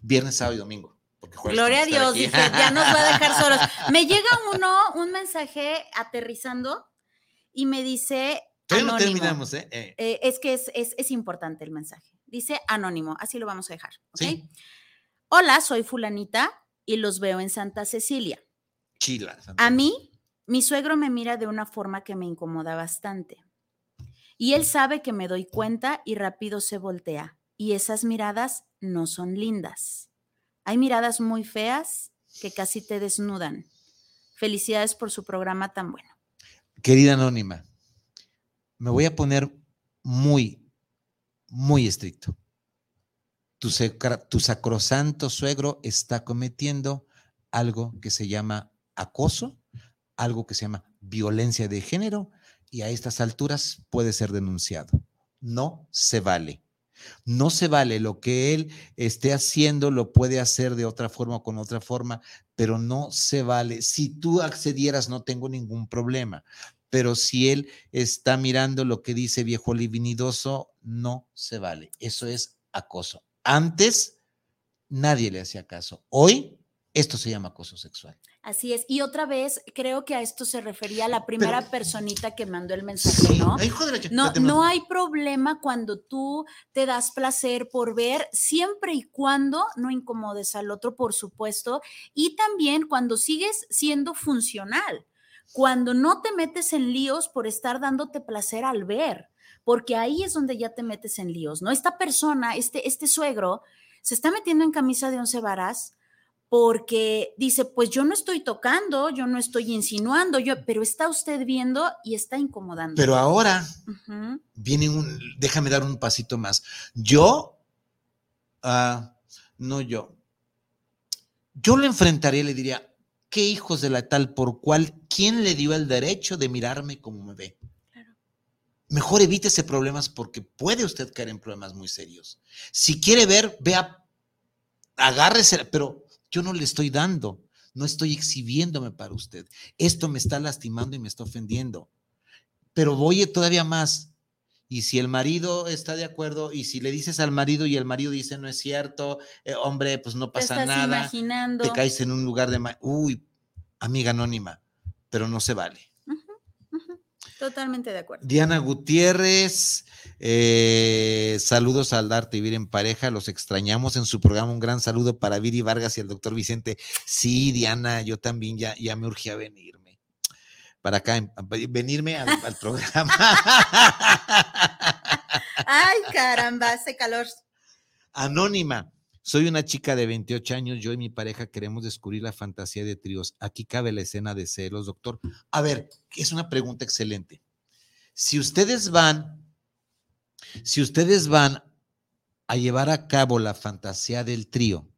viernes, sábado y domingo. Gloria a Dios, dije, ya nos va a dejar solos. Me llega uno, un mensaje aterrizando y me dice, no terminamos, ¿eh? ¿eh? Eh, es que es, importante el mensaje. Dice anónimo, así lo vamos a dejar. Hola, soy fulanita y los veo en Santa Cecilia. Chila. a mí, mi suegro me mira de una forma que me incomoda bastante. Y él sabe que me doy cuenta y rápido se voltea. Y esas miradas no son lindas. Hay miradas muy feas que casi te desnudan. Felicidades por su programa tan bueno. Querida Anónima, me voy a poner muy, muy estricto. Tu, sacrosanto suegro está cometiendo algo que se llama acoso, algo que se llama violencia de género y a estas alturas puede ser denunciado. No se vale. No se vale lo que él esté haciendo, lo puede hacer de otra forma o con otra forma, pero no se vale. Si tú accedieras, no tengo ningún problema, pero si él está mirando lo que dice viejo livinidoso, no se vale. Eso es acoso. Antes nadie le hacía caso. Hoy esto se llama acoso sexual. Así es. Y otra vez, creo que a esto se refería la primera personita que mandó el mensaje, ¿no? no, no hay problema cuando tú te das placer por ver, siempre y cuando no incomodes al otro, por supuesto, y también cuando sigues siendo funcional, cuando no te metes en líos por estar dándote placer al ver, porque ahí es donde ya te metes en líos, ¿no? Esta persona, este, este suegro, se está metiendo en camisa de once varas porque dice, pues yo no estoy tocando, yo no estoy insinuando, yo, pero está usted viendo y está incomodando. Pero ahora viene un, déjame dar un pasito más. Yo, ah, no yo, yo lo enfrentaría y le diría, ¿qué hijos de la tal por cual, quién le dio el derecho de mirarme como me ve? Mejor evítese problemas porque puede usted caer en problemas muy serios. Si quiere ver, vea, agárrese, pero yo no le estoy dando, no estoy exhibiéndome para usted. Esto me está lastimando y me está ofendiendo. Pero voy todavía más. Y si el marido está de acuerdo y si le dices al marido y el marido dice no es cierto, eh, hombre, pues no pasa te nada. Imaginando. Te caes en un lugar de... Uy, amiga anónima, pero no se vale. Totalmente de acuerdo. Diana Gutiérrez, eh, saludos al Darte Vivir en Pareja, los extrañamos en su programa. Un gran saludo para Viri Vargas y el doctor Vicente. Sí, Diana, yo también ya, ya me urgía venirme. Para acá, venirme al, al programa. Ay, caramba, hace calor. Anónima. Soy una chica de 28 años, yo y mi pareja queremos descubrir la fantasía de tríos. Aquí cabe la escena de celos, doctor. A ver, es una pregunta excelente. Si ustedes van, si ustedes van a llevar a cabo la fantasía del trío,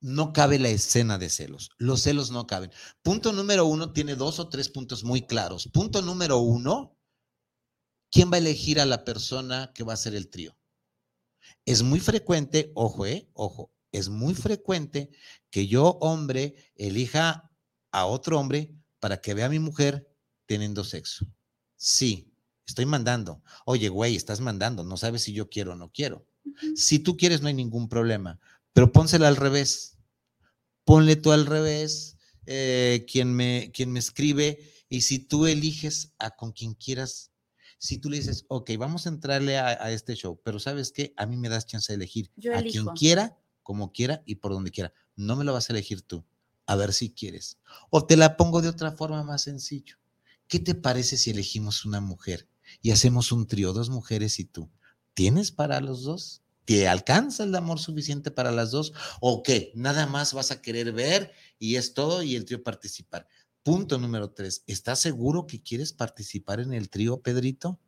no cabe la escena de celos. Los celos no caben. Punto número uno tiene dos o tres puntos muy claros. Punto número uno, ¿quién va a elegir a la persona que va a hacer el trío? Es muy frecuente, ojo, eh, ojo, es muy frecuente que yo, hombre, elija a otro hombre para que vea a mi mujer teniendo sexo. Sí, estoy mandando. Oye, güey, estás mandando, no sabes si yo quiero o no quiero. Si tú quieres, no hay ningún problema, pero pónsela al revés. Ponle tú al revés, eh, quien, me, quien me escribe, y si tú eliges a con quien quieras si tú le dices, ok, vamos a entrarle a, este show, pero ¿sabes qué? A mí me das chance de elegir a quien quiera, como quiera y por donde quiera. No me lo vas a elegir tú. A ver si quieres. O te la pongo de otra forma más sencillo. ¿Qué te parece si elegimos una mujer y hacemos un trío, dos mujeres y tú? ¿Tienes para los dos? ¿Te alcanza el amor suficiente para las dos? ¿O qué? Nada más vas a querer ver y es todo y el trío participar. Punto número tres, ¿estás seguro que quieres participar en el trío, Pedrito?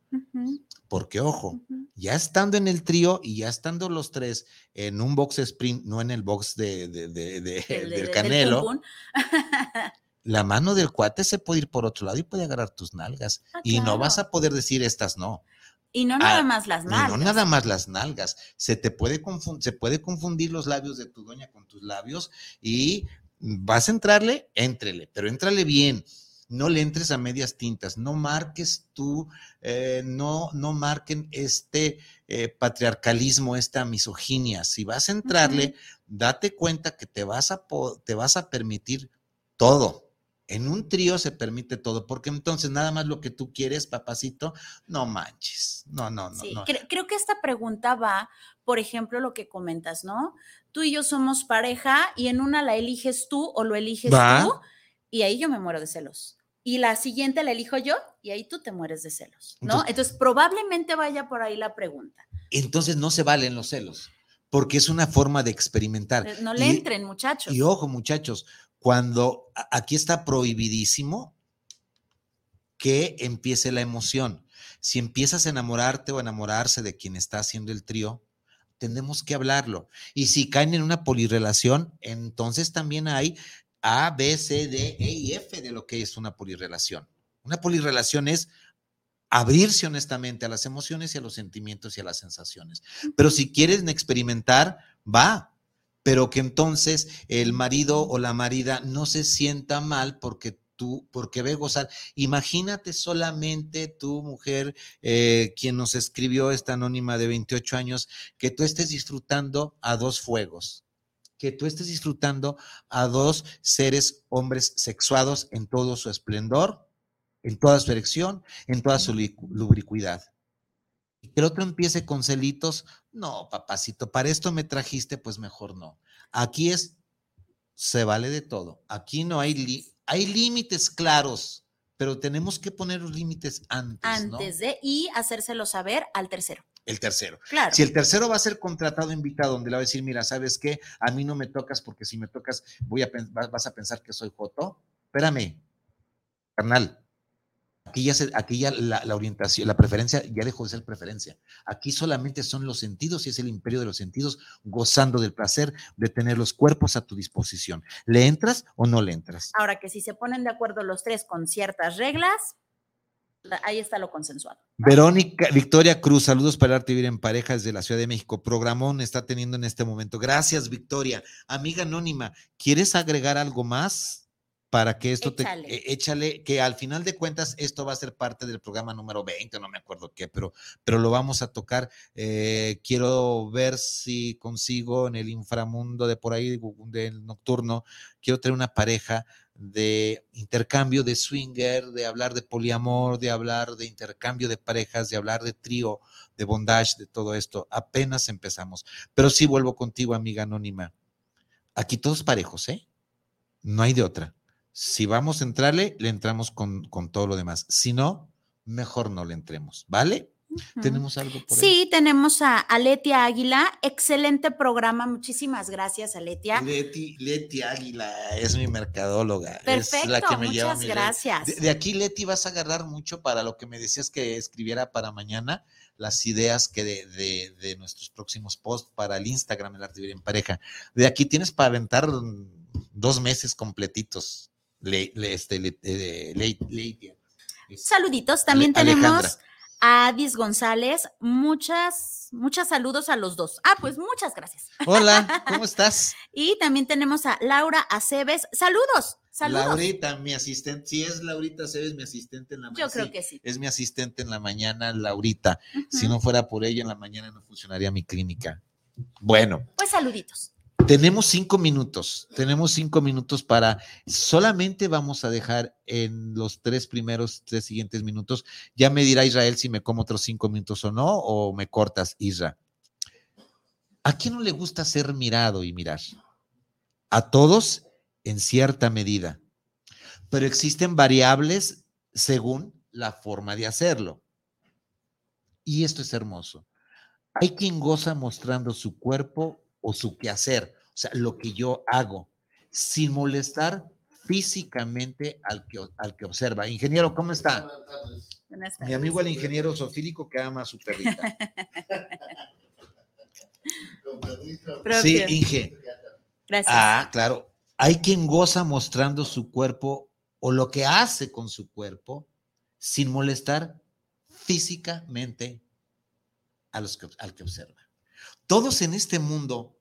Porque, ojo, ya estando en el trío y ya estando los tres en un box sprint, no en el box de, del canelo, la mano del cuate se puede ir por otro lado y puede agarrar tus nalgas. Ah, y no vas a poder decir estas no. Y no nada ah, más las nalgas. no nada más las nalgas. Se te puede, se puede confundir los labios de tu doña con tus labios y vas a entrarle, éntrele, pero éntrale bien. No le entres a medias tintas, no marques tú, eh, no, no marquen este eh, patriarcalismo, esta misoginia. Si vas a entrarle, date cuenta que te vas, a te vas a permitir todo. En un trío se permite todo, porque entonces nada más lo que tú quieres, papacito, no manches. No, no, no. Sí, creo que esta pregunta va, por ejemplo, lo que comentas, ¿no? tú y yo somos pareja y en una la eliges tú o lo eliges tú y ahí yo me muero de celos. Y la siguiente la elijo yo y ahí tú te mueres de celos, ¿no? Entonces, probablemente vaya por ahí la pregunta. Entonces no se valen los celos, porque es una forma de experimentar. Eh, no le entren, muchachos. Y ojo, muchachos, cuando aquí está prohibidísimo que empiece la emoción si empiezas a enamorarte o enamorarse de quien está haciendo el trío, tenemos que hablarlo. Y si caen en una polirrelación, entonces también hay A, B, C, D, E y F de lo que es una polirrelación. Una polirrelación es abrirse honestamente a las emociones y a los sentimientos y a las sensaciones. Pero si quieres experimentar, va, pero que entonces el marido o la marida no se sienta mal porque tú, porque ve gozar. Imagínate solamente tu mujer, eh, quien nos escribió esta anónima de 28 años, que tú estés disfrutando a dos fuegos, que tú estés disfrutando a dos seres hombres sexuados en todo su esplendor, en toda su erección, en toda su lubricuidad. Y que el otro empiece con celitos, no, papacito, para esto me trajiste, pues mejor no. Aquí es, se vale de todo. Aquí no hay, hay límites claros, pero tenemos que poner los límites antes. Antes de, y hacérselo saber al tercero. El tercero. Claro. Si el tercero va a ser contratado, invitado, donde le va a decir, mira, ¿sabes qué? A mí no me tocas porque si me tocas, voy a, vas a pensar que soy Joto. Espérame, carnal, Aquí ya, aquí ya la, orientación, la preferencia ya dejó de ser preferencia. Aquí solamente son los sentidos y es el imperio de los sentidos gozando del placer de tener los cuerpos a tu disposición. ¿Le entras o no le entras? Ahora que si se ponen de acuerdo los tres con ciertas reglas, ahí está lo consensuado. Verónica, Victoria Cruz, saludos para Arte Vivir en Pareja desde la Ciudad de México. Programón está teniendo en este momento. Gracias, Victoria. Amiga anónima, ¿quieres agregar algo más? Para que esto te eh, échale, que al final de cuentas esto va a ser parte del programa número 20, no me acuerdo qué, pero, pero lo vamos a tocar. Eh, quiero ver si consigo en el inframundo de por ahí, del nocturno, quiero tener una pareja de intercambio de swinger, de hablar de poliamor, de hablar de intercambio de parejas, de hablar de trío, de bondage, de todo esto. Apenas empezamos. Pero sí vuelvo contigo, amiga anónima. Aquí todos parejos, ¿eh? No hay de otra. Si vamos a entrarle, le entramos con, todo lo demás. Si no, mejor no le entremos, ¿vale? ¿Tenemos algo por ahí? Sí, tenemos a, Letia Águila. Excelente programa. Muchísimas gracias, Aletia. Leti, Leti Águila es mi mercadóloga. Perfecto, es la que me muchas gracias. De, aquí, Leti, vas a agarrar mucho para lo que me decías que escribiera para mañana, las ideas que de, de, nuestros próximos posts para el Instagram, el Arte Vivir en Pareja. De aquí tienes para aventar dos meses completitos le, este, eh, Saluditos, también tenemos a Adis González. Muchas, muchas saludos a los dos. Ah, pues muchas gracias. Hola, ¿cómo estás? y también tenemos a Laura Aceves. Saludos. Saludos. Laurita, mi asistente, si es Laurita Aceves, mi asistente en la mañana. Yo creo que sí. Es mi asistente en la mañana, Laurita. Si no fuera por ella, en la mañana no funcionaría mi clínica. Bueno. Pues saluditos. Tenemos cinco minutos, tenemos cinco minutos para, solamente vamos a dejar en los tres primeros, tres siguientes minutos, ya me dirá Israel si me como otros cinco minutos o no, o me cortas, Isra. ¿A quién no le gusta ser mirado y mirar? A todos en cierta medida, pero existen variables según la forma de hacerlo. Y esto es hermoso. Hay quien goza mostrando su cuerpo o su quehacer sea, lo que yo hago, sin molestar físicamente al que, al que observa. Ingeniero, ¿cómo está? Mi amigo el ingeniero sofílico que ama a su perrita. sí, Inge. Gracias. Ah, claro. Hay quien goza mostrando su cuerpo o lo que hace con su cuerpo sin molestar físicamente a los que, al que observa. Todos en este mundo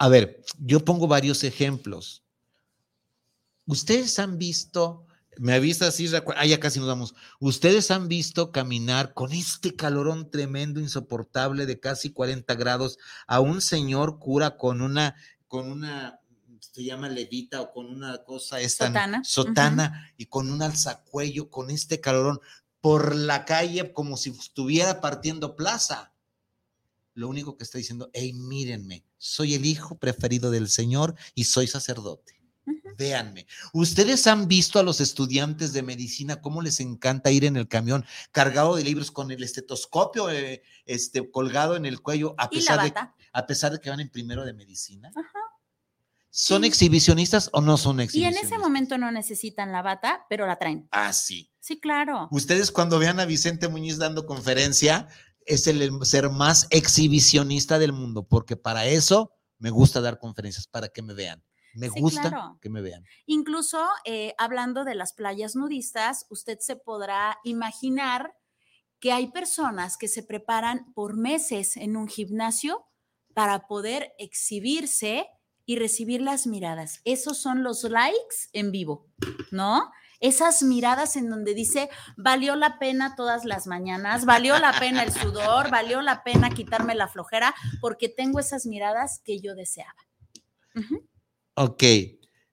a ver, yo pongo varios ejemplos. Ustedes han visto, me avisa así, ah, ya casi nos vamos. Ustedes han visto caminar con este calorón tremendo, insoportable de casi 40 grados a un señor cura con una, con una, se llama levita o con una cosa esta sotana, sotana y con un alzacuello, con este calorón por la calle como si estuviera partiendo plaza lo único que está diciendo, hey, mírenme, soy el hijo preferido del Señor y soy sacerdote. Véanme. Ustedes han visto a los estudiantes de medicina cómo les encanta ir en el camión cargado de libros con el estetoscopio eh, este, colgado en el cuello, a pesar, de, a pesar de que van en primero de medicina. ¿Son exhibicionistas o no son Y exhibicionistas? en ese momento no necesitan la bata, pero la traen. Ah, sí. Sí, claro. Ustedes cuando vean a Vicente Muñiz dando conferencia, es el el ser más exhibicionista del mundo, porque para eso me gusta dar conferencias, para que me vean. Me Sí, gusta claro. que me vean. Incluso eh, hablando de las playas nudistas, usted se podrá imaginar que hay personas que se preparan por meses en un gimnasio para poder exhibirse y recibir las miradas. Esos son los likes en vivo, ¿no? Esas miradas en donde dice, valió la pena todas las mañanas, valió la pena el sudor, valió la pena quitarme la flojera, porque tengo esas miradas que yo deseaba. Ujú. Ok.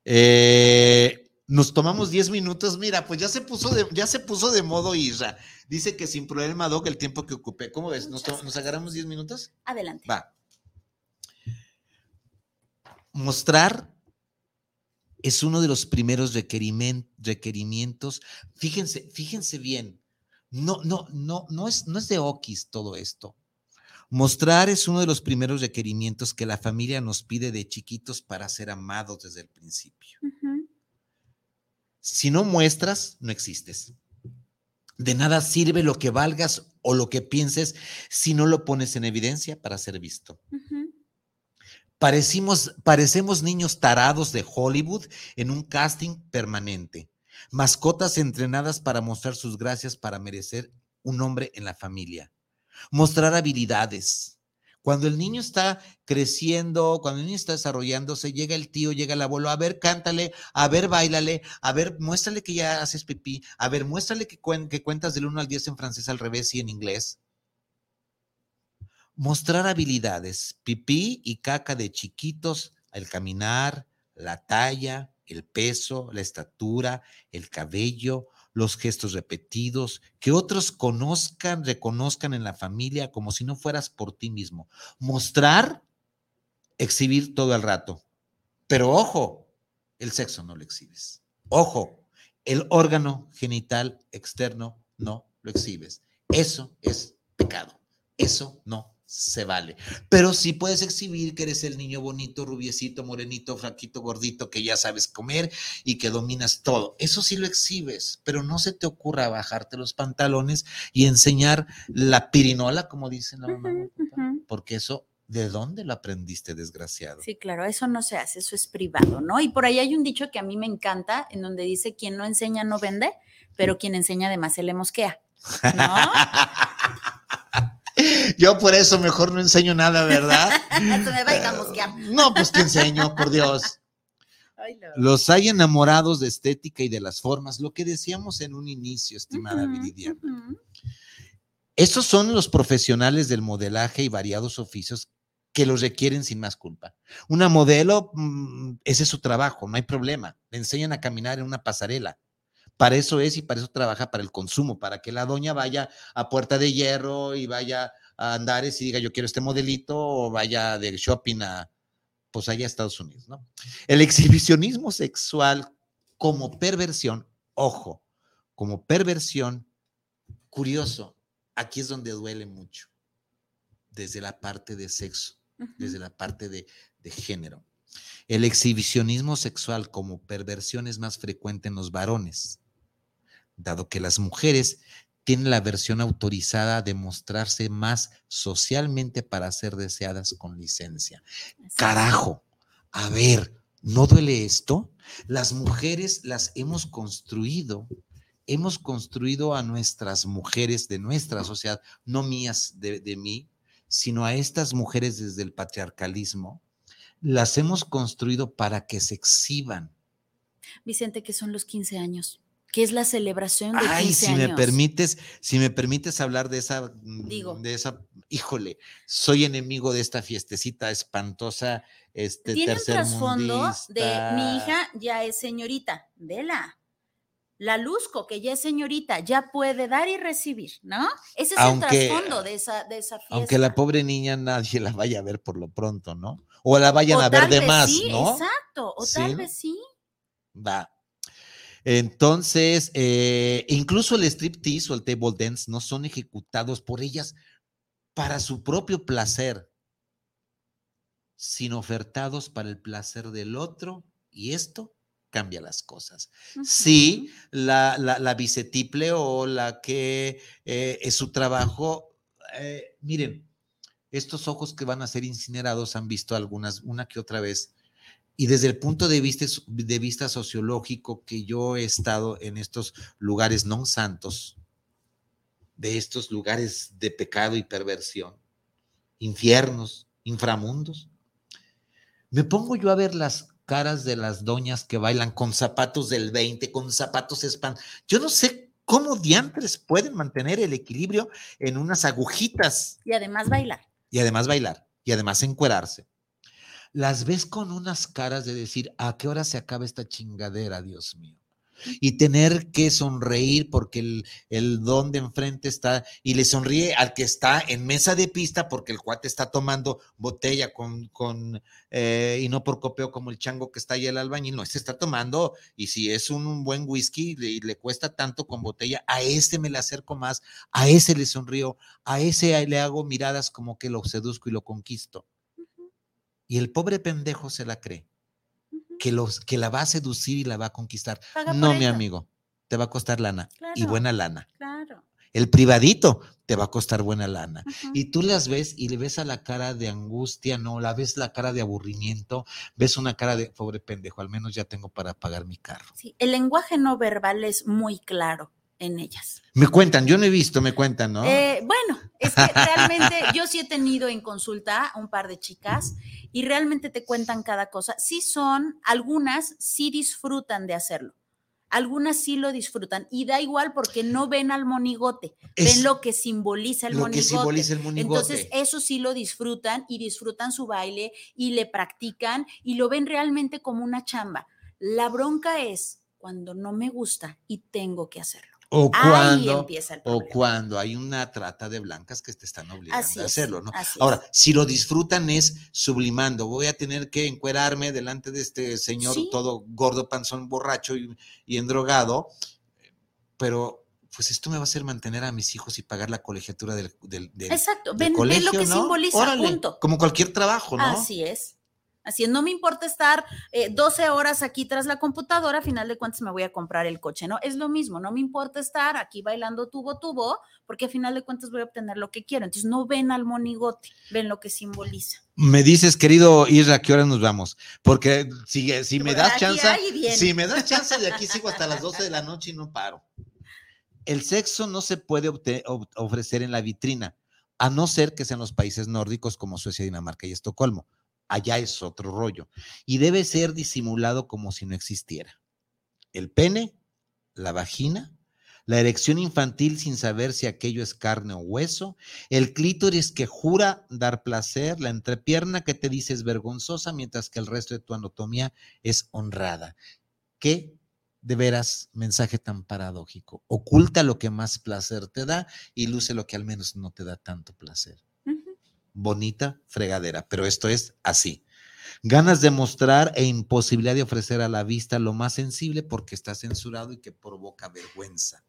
eh, nos tomamos 10 minutos. Mira, pues ya se puso de, ya se puso de modo Isra. Dice que sin problema, Doc, el tiempo que ocupé. ¿Cómo ves? ¿Nos, ¿nos agarramos 10 minutos? Adelante. Va. Mostrar es uno de los primeros requerimientos. Fíjense, fíjense bien. No, no, no, no es, no es de Okis todo esto. Mostrar es uno de los primeros requerimientos que la familia nos pide de chiquitos para ser amados desde el principio. Si no muestras, no existes. De nada sirve lo que valgas o lo que pienses si no lo pones en evidencia para ser visto. Parecimos, parecemos niños tarados de Hollywood en un casting permanente. Mascotas entrenadas para mostrar sus gracias para merecer un nombre en la familia. Mostrar habilidades. Cuando el niño está creciendo, cuando el niño está desarrollándose, llega el tío, llega el abuelo, a ver, cántale, a ver, bailale, a ver, muéstrale que ya haces pipí, a ver, muéstrale que, que cuentas del 1 al 10 en francés al revés y en inglés mostrar habilidades, pipí y caca de chiquitos, el caminar, la talla, el peso, la estatura, el cabello, los gestos repetidos, que otros conozcan, reconozcan en la familia como si no fueras por ti mismo. Mostrar, exhibir todo el rato. Pero ojo, el sexo no lo exhibes. Ojo, el órgano genital externo no lo exhibes. Eso es pecado. Eso no se vale. Pero sí puedes exhibir que eres el niño bonito, rubiecito, morenito, flaquito, gordito, que ya sabes comer y que dominas todo. Eso sí lo exhibes, pero no se te ocurra bajarte los pantalones y enseñar la pirinola, como dicen la mamá, papá, porque eso, ¿de dónde lo aprendiste, desgraciado? Sí, claro, eso no se hace, eso es privado, ¿no? Y por ahí hay un dicho que a mí me encanta, en donde dice, quien no enseña no vende, pero quien enseña además se le mosquea, ¿no? Yo por eso mejor no enseño nada, ¿verdad? Se me va a ir a mosquear. No, pues te enseño, por Dios. Ay, no. Los hay enamorados de estética y de las formas, lo que decíamos en un inicio, estimada Ujú, Viridiana. ujú. Esos son los profesionales del modelaje y variados oficios que los requieren sin más culpa. Una modelo, mm, ese es su trabajo, no hay problema. Le enseñan a caminar en una pasarela. Para eso es y para eso trabaja para el consumo, para que la doña vaya a Puerta de Hierro y vaya a Andares y diga yo quiero este modelito o vaya de shopping a, pues allá a Estados Unidos, ¿no? El exhibicionismo sexual como perversión, ojo, como perversión, curioso, aquí es donde duele mucho, desde la parte de sexo, desde la parte de, de género. El exhibicionismo sexual como perversión es más frecuente en los varones, dado que las mujeres tienen la versión autorizada de mostrarse más socialmente para ser deseadas con licencia. Carajo, a ver, ¿no duele esto? Las mujeres las hemos construido, hemos construido a nuestras mujeres de nuestra sociedad, no mías de, de mí, sino a estas mujeres desde el patriarcalismo, las hemos construido para que se exhiban. Vicente, que son los 15 años, que es la celebración de 15 Ay, si años. me permites, si me permites hablar de esa, mm, Digo. de esa, híjole, soy enemigo de esta fiestecita espantosa, este Tiene un trasfondo de mi hija ya es señorita, vela. La Luzco, que ya es señorita, ya puede dar y recibir, ¿no? Ese es Aunque- el trasfondo de esa, de esa fiesta. Aunque la pobre niña nadie la vaya a ver por lo pronto, ¿no? O la vayan O a ver tal de vez más, sí, ¿no? Exacto, o Sí, tal vez sí. Va. Entonces, eh, incluso el striptease o el table dance no son ejecutados por ellas para su propio placer. sino ofertados para el placer del otro, y esto cambia las cosas. Sí, la, la, bicetiple o la que eh, es su trabajo, eh, miren, estos ojos que van a ser incinerados han visto algunas, una que otra vez, y desde el punto de vista, de vista sociológico que yo he estado en estos lugares no santos, de estos lugares de pecado y perversión, infiernos, inframundos, me pongo yo a ver las caras de las doñas que bailan con zapatos del 20, con zapatos spam. Yo no sé cómo diantres pueden mantener el equilibrio en unas agujitas. Y además bailar. Y además bailar. Y además encuerarse. Las ves con unas caras de decir, ¿a qué hora se acaba esta chingadera, Dios mío? y tener que sonreír porque el, el, don de enfrente está y le sonríe al que está en mesa de pista porque el cuate está tomando botella con, con eh, y no por copeo como el chango que está ahí el albañil, no, este está tomando y si es un, buen whisky y le, cuesta tanto con botella, a este me le acerco más, a ese le sonrío, a ese le hago miradas como que lo seduzco y lo conquisto. Y el pobre pendejo se la cree que, los, que la va a seducir y la va a conquistar. no, mi amigo, te va a costar lana y buena lana. Claro. El privadito te va a costar buena lana. Y tú las ves y le ves a la cara de angustia, no, la ves la cara de aburrimiento, ves una cara de pobre pendejo, al menos ya tengo para pagar mi carro. Sí, el lenguaje no verbal es muy claro en ellas. Me cuentan, yo no he visto, me cuentan, ¿no? Eh, bueno, es que realmente yo sí he tenido en consulta un par de chicas y realmente te cuentan cada cosa. Sí son, algunas sí disfrutan de hacerlo. Algunas sí lo disfrutan y da igual porque no ven al monigote, ven lo que simboliza el lo monigote. Que simboliza el monigote. Entonces, eso sí lo disfrutan y disfrutan su baile y le practican y lo ven realmente como una chamba. La bronca es cuando no me gusta y tengo que hacerlo. O cuando, o cuando hay una trata de blancas que te están obligando a hacerlo, ¿no? Ahora, si lo disfrutan es sublimando, voy a tener que encuerarme delante de este señor todo gordo, panzón, borracho y, endrogado, pero pues esto me va a hacer mantener a mis hijos y pagar la colegiatura del, del, Exacto, ven, lo que simboliza, punto. Como cualquier trabajo, ¿no? Así es. Así no me importa estar 12 eh, horas aquí tras la computadora, a final de cuentas me voy a comprar el coche, ¿no? Es lo mismo, no me importa estar aquí bailando tubo, tubo, porque a final de cuentas voy a obtener lo que quiero. Entonces no ven al monigote, ven lo que simboliza. Me dices, querido Isra, ¿a qué hora nos vamos? Porque si, si me das chance, si me das chance, de aquí sigo hasta las 12 de la noche y no paro. El sexo no se puede ofrecer en la vitrina, a no ser que sean los países nórdicos como Suecia, Dinamarca y Estocolmo allá es otro rollo. Y debe ser disimulado como si no existiera. El pene, la vagina, la erección infantil sin saber si aquello es carne o hueso, el clítoris que jura dar placer, la entrepierna que te dice es vergonzosa, mientras que el resto de tu anatomía es honrada. ¿Qué de veras mensaje tan paradójico? Oculta lo que más placer te da y luce lo que al menos no te da tanto placer bonita fregadera, pero esto es así. Ganas de mostrar e imposibilidad de ofrecer a la vista lo más sensible porque está censurado y que provoca vergüenza.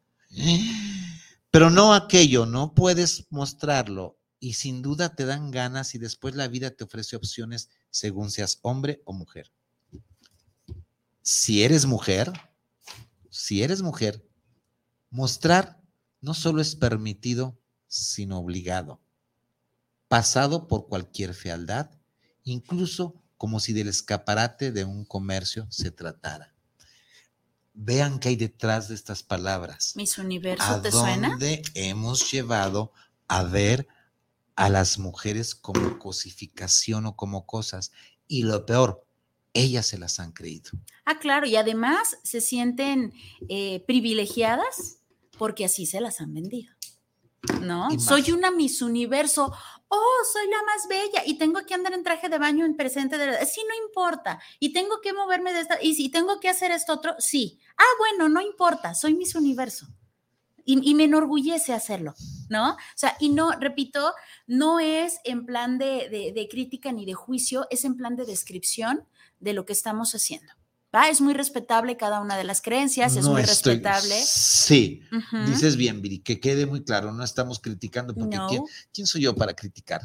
Pero no aquello, no puedes mostrarlo y sin duda te dan ganas y después la vida te ofrece opciones según seas hombre o mujer. Si eres mujer, si eres mujer, mostrar no solo es permitido, sino obligado pasado por cualquier fealdad, incluso como si del escaparate de un comercio se tratara. Vean qué hay detrás de estas palabras. Mis universo, ¿te suena? dónde hemos llevado a ver a las mujeres como cosificación o como cosas. Y lo peor, ellas se las han creído. Ah, claro, y además se sienten eh, privilegiadas porque así se las han vendido. ¿No? Soy una Miss Universo, oh, soy la más bella y tengo que andar en traje de baño en presente de la... Sí, no importa. Y tengo que moverme de esta... Y si tengo que hacer esto otro, sí. Ah, bueno, no importa, soy Miss Universo. Y, me enorgullece hacerlo, ¿no? O sea, y no, repito, no es en plan de crítica ni de juicio, es en plan de descripción de lo que estamos haciendo. Es muy respetable cada una de las creencias, es muy respetable. Sí, dices bien, Viri, que quede muy claro, no estamos criticando, porque ¿quién, soy yo para criticar?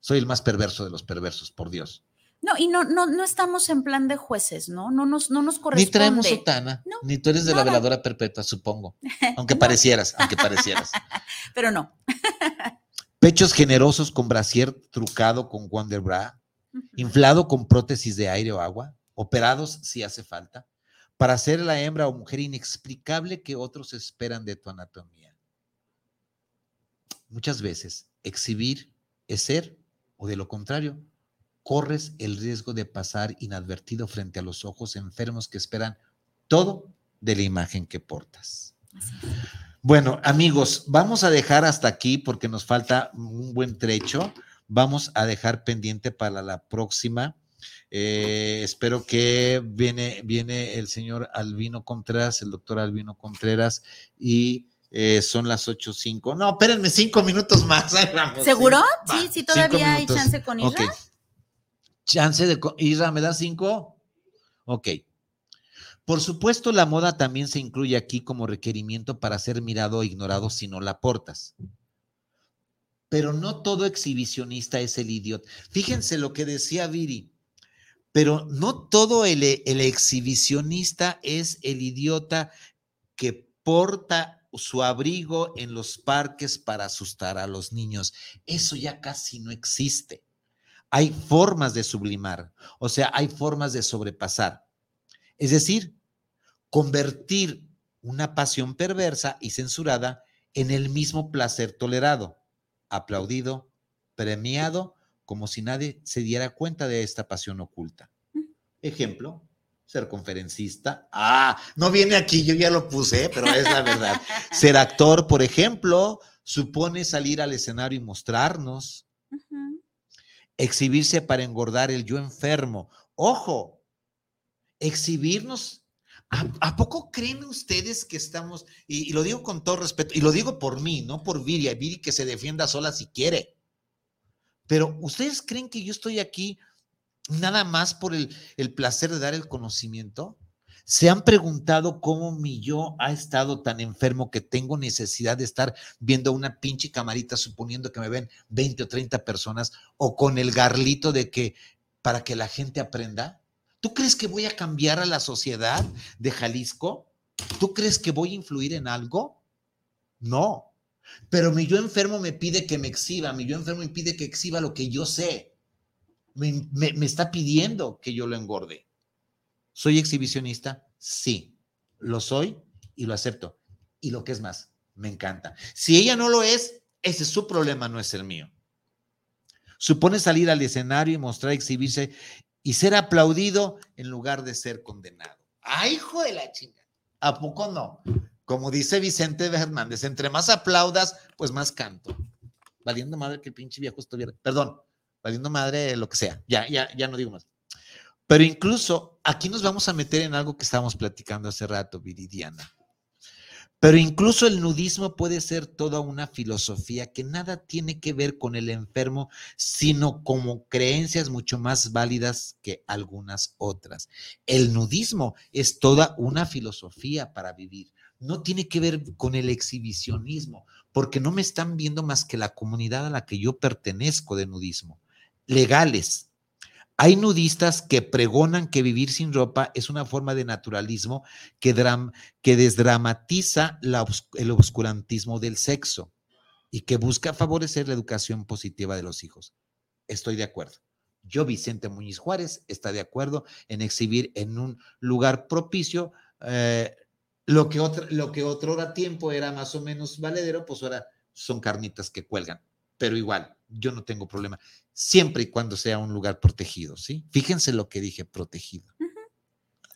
Soy el más perverso de los perversos, por Dios. No, y no, no, no estamos en plan de jueces, ¿no? No nos, no nos corresponde. Ni traemos sotana, ni tú eres de la veladora perpetua, supongo. Aunque parecieras, aunque parecieras. Pero no. Pechos generosos con brasier trucado con Wonder Bra, inflado con prótesis de aire o agua, operados si hace falta, para ser la hembra o mujer inexplicable que otros esperan de tu anatomía. Muchas veces, exhibir es ser, o de lo contrario, corres el riesgo de pasar inadvertido frente a los ojos enfermos que esperan todo de la imagen que portas. Bueno, amigos, vamos a dejar hasta aquí porque nos falta un buen trecho. Vamos a dejar pendiente para la próxima. Eh, espero que viene, viene el señor Albino Contreras, el doctor Albino Contreras, y eh, son las 8.05. No, espérenme cinco minutos más. ¿Seguro? Sí, sí, todavía hay chance con Isra. Chance de Isra, ¿me da cinco? Ok. Por supuesto, la moda también se incluye aquí como requerimiento para ser mirado o ignorado si no la aportas. Pero no todo exhibicionista es el idiota. Fíjense lo que decía Viri, pero no todo el, el exhibicionista es el idiota que porta su abrigo en los parques para asustar a los niños. Eso ya casi no existe. Hay formas de sublimar, o sea, hay formas de sobrepasar. Es decir, convertir una pasión perversa y censurada en el mismo placer tolerado, aplaudido, premiado, como si nadie se diera cuenta de esta pasión oculta. Ejemplo, ser conferencista. Ah, no viene aquí, yo ya lo puse, pero es la verdad. ser actor, por ejemplo, supone salir al escenario y mostrarnos. Exhibirse para engordar el yo enfermo. Ojo, exhibirnos ¿A, poco creen ustedes que estamos, y, lo digo con todo respeto, y lo digo por mí, no por Viri, Viri que se defienda sola si quiere, pero ustedes creen que yo estoy aquí nada más por el, el placer de dar el conocimiento? ¿Se han preguntado cómo mi yo ha estado tan enfermo que tengo necesidad de estar viendo una pinche camarita suponiendo que me ven 20 o 30 personas o con el garlito de que para que la gente aprenda? ¿Tú crees que voy a cambiar a la sociedad de Jalisco? ¿Tú crees que voy a influir en algo? No. Pero mi yo enfermo me pide que me exhiba, mi yo enfermo me pide que exhiba lo que yo sé. Me, está pidiendo que yo lo engorde. ¿Soy exhibicionista? Sí, lo soy y lo acepto. Y lo que es más, me encanta. Si ella no lo es, ese es su problema, no es el mío. Supone salir al escenario y mostrar, exhibirse y ser aplaudido en lugar de ser condenado. ¡Ay, hijo de la chinga! ¿A poco no? Como dice Vicente Hernández, entre más aplaudas, pues más canto. Valiendo madre que el pinche viejo estuviera. Perdón, valiendo madre lo que sea. Ya, ya, ya no digo más. Pero incluso aquí nos vamos a meter en algo que estábamos platicando hace rato, Viridiana. Pero incluso el nudismo puede ser toda una filosofía que nada tiene que ver con el enfermo, sino como creencias mucho más válidas que algunas otras. El nudismo es toda una filosofía para vivir. No tiene que ver con el exhibicionismo, porque no me están viendo más que la comunidad a la que yo pertenezco de nudismo. Legales, hay nudistas que pregonan que vivir sin ropa es una forma de naturalismo que, que desdramatiza el obscurantismo del sexo y que busca favorecer la educación positiva de los hijos. Estoy de acuerdo. Yo, Vicente Muñiz Juárez, está de acuerdo en exhibir en un lugar propicio eh, lo, que otro, lo que otro hora tiempo era más o menos valedero, pues ahora son carnitas que cuelgan. Pero igual, yo no tengo problema siempre y cuando sea un lugar protegido, ¿sí? Fíjense lo que dije, protegido.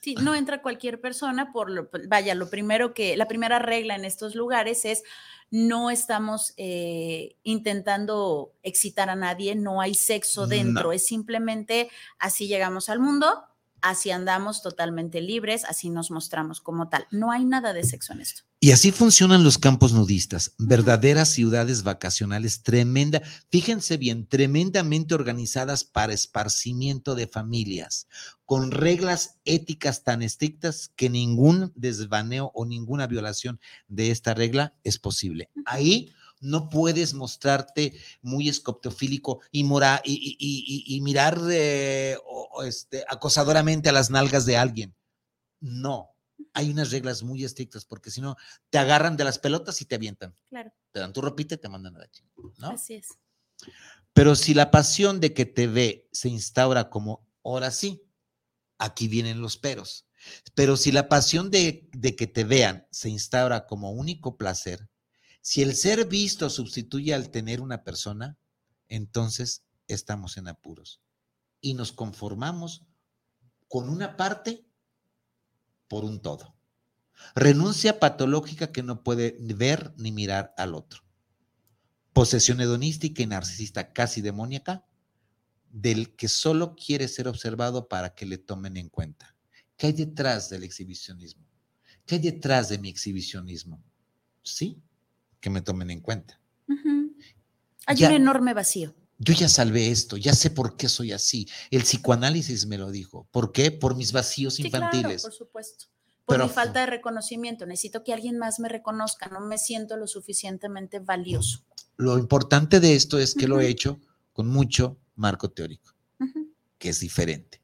Sí, no entra cualquier persona por lo, vaya, lo primero que, la primera regla en estos lugares es no estamos eh, intentando excitar a nadie, no hay sexo dentro, es simplemente así llegamos al mundo, así andamos totalmente libres, así nos mostramos como tal. No hay nada de sexo en esto. Y así funcionan los campos nudistas, verdaderas ciudades vacacionales tremenda, fíjense bien, tremendamente organizadas para esparcimiento de familias, con reglas éticas tan estrictas que ningún desvaneo o ninguna violación de esta regla es posible. Ahí No puedes mostrarte muy escoptofílico y, mora, y, mirar eh, este, acosadoramente a las nalgas de alguien. No, hay unas reglas muy estrictas porque si no, te agarran de las pelotas y te avientan. Claro. Te dan tu ropita y te mandan a la chica, ¿no? Así es. Pero si la pasión de que te ve se instaura como, ahora sí, aquí vienen los peros. Pero si la pasión de, de que te vean se instaura como único placer, si el ser visto sustituye al tener una persona, entonces estamos en apuros y nos conformamos con una parte por un todo. Renuncia patológica que no puede ver ni mirar al otro. Posesión hedonística y narcisista casi demoníaca del que solo quiere ser observado para que le tomen en cuenta. ¿Qué hay detrás del exhibicionismo? ¿Qué hay detrás de mi exhibicionismo? Sí, que me tomen en cuenta. Hay un enorme vacío. Yo ya salvé esto, ya sé por qué soy así. El psicoanálisis me lo dijo. ¿Por qué? Por mis vacíos sí, infantiles. Claro, por supuesto. Por mi falta de reconocimiento. Necesito que alguien más me reconozca. No me siento lo suficientemente valioso. Lo importante de esto es que lo he hecho con mucho marco teórico, que es diferente.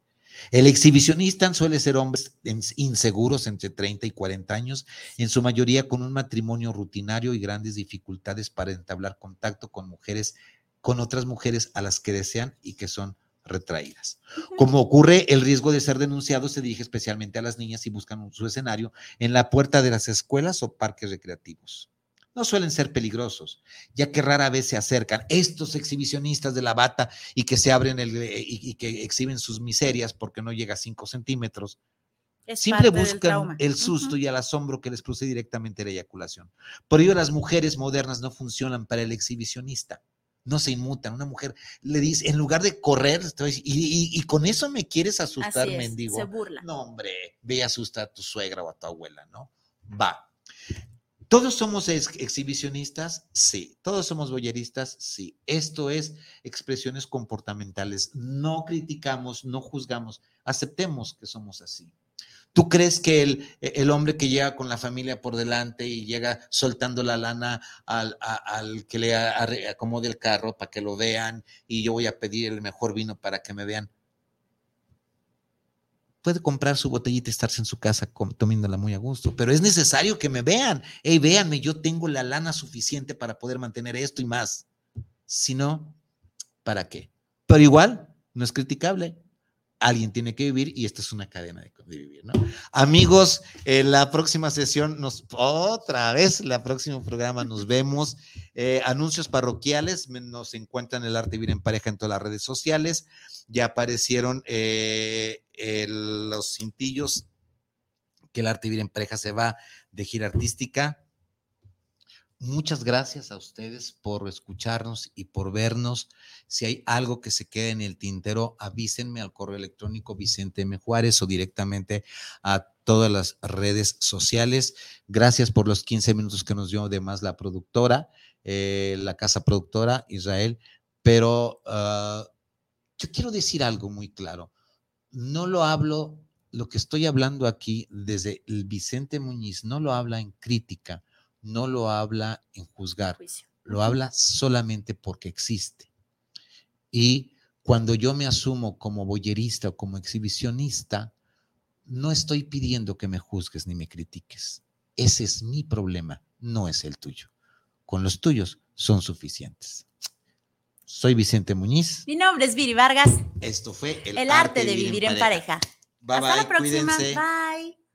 El exhibicionista suele ser hombres inseguros entre 30 y 40 años, en su mayoría con un matrimonio rutinario y grandes dificultades para entablar contacto con mujeres, con otras mujeres a las que desean y que son retraídas. Como ocurre, el riesgo de ser denunciado se dirige especialmente a las niñas y buscan su escenario en la puerta de las escuelas o parques recreativos no suelen ser peligrosos, ya que rara vez se acercan estos exhibicionistas de la bata y que se abren el, eh, y, que exhiben sus miserias porque no llega a 5 centímetros. Siempre buscan el susto y el asombro que les produce directamente la eyaculación. Por ello, las mujeres modernas no funcionan para el exhibicionista. No se inmutan. Una mujer le dice, en lugar de correr, y, con eso me quieres asustar, mendigo. Se burla. No, hombre, ve y asusta a tu suegra o a tu abuela, ¿no? Va. ¿Todos somos exhibicionistas? Sí. ¿Todos somos boyeristas? Sí. Esto es expresiones comportamentales. No criticamos, no juzgamos, aceptemos que somos así. ¿Tú crees que el, el, hombre que llega con la familia por delante y llega soltando la lana al, al que le acomode el carro para que lo vean y yo voy a pedir el mejor vino para que me vean? Puede comprar su botellita y estarse en su casa tomándola muy a gusto, pero es necesario que me vean. Hey, véanme, yo tengo la lana suficiente para poder mantener esto y más. Si no, ¿para qué? Pero igual, no es criticable alguien tiene que vivir y esta es una cadena de, vivir, ¿no? Amigos, en la próxima sesión, nos, otra vez, la próximo programa nos vemos. Eh, anuncios parroquiales, nos encuentran el arte vivir en pareja en todas las redes sociales. Ya aparecieron eh, los cintillos que el arte vivir en pareja se va de gira artística Muchas gracias a ustedes por escucharnos y por vernos. Si hay algo que se quede en el tintero, avísenme al correo electrónico Vicente M. Juárez o directamente a todas las redes sociales. Gracias por los 15 minutos que nos dio además la productora, eh, la casa productora Israel. Pero ah, yo quiero decir algo muy claro. No lo hablo, lo que estoy hablando aquí desde el Vicente Muñiz, no lo habla en crítica no lo habla en juzgar, lo habla solamente porque existe. Y cuando yo me asumo como boyerista o como exhibicionista, no estoy pidiendo que me juzgues ni me critiques. Ese es mi problema, no es el tuyo. Con los tuyos son suficientes. Soy Vicente Muñiz. Mi nombre es Viri Vargas. Esto fue El, arte, de vivir, en pareja. Hasta la próxima. Bye.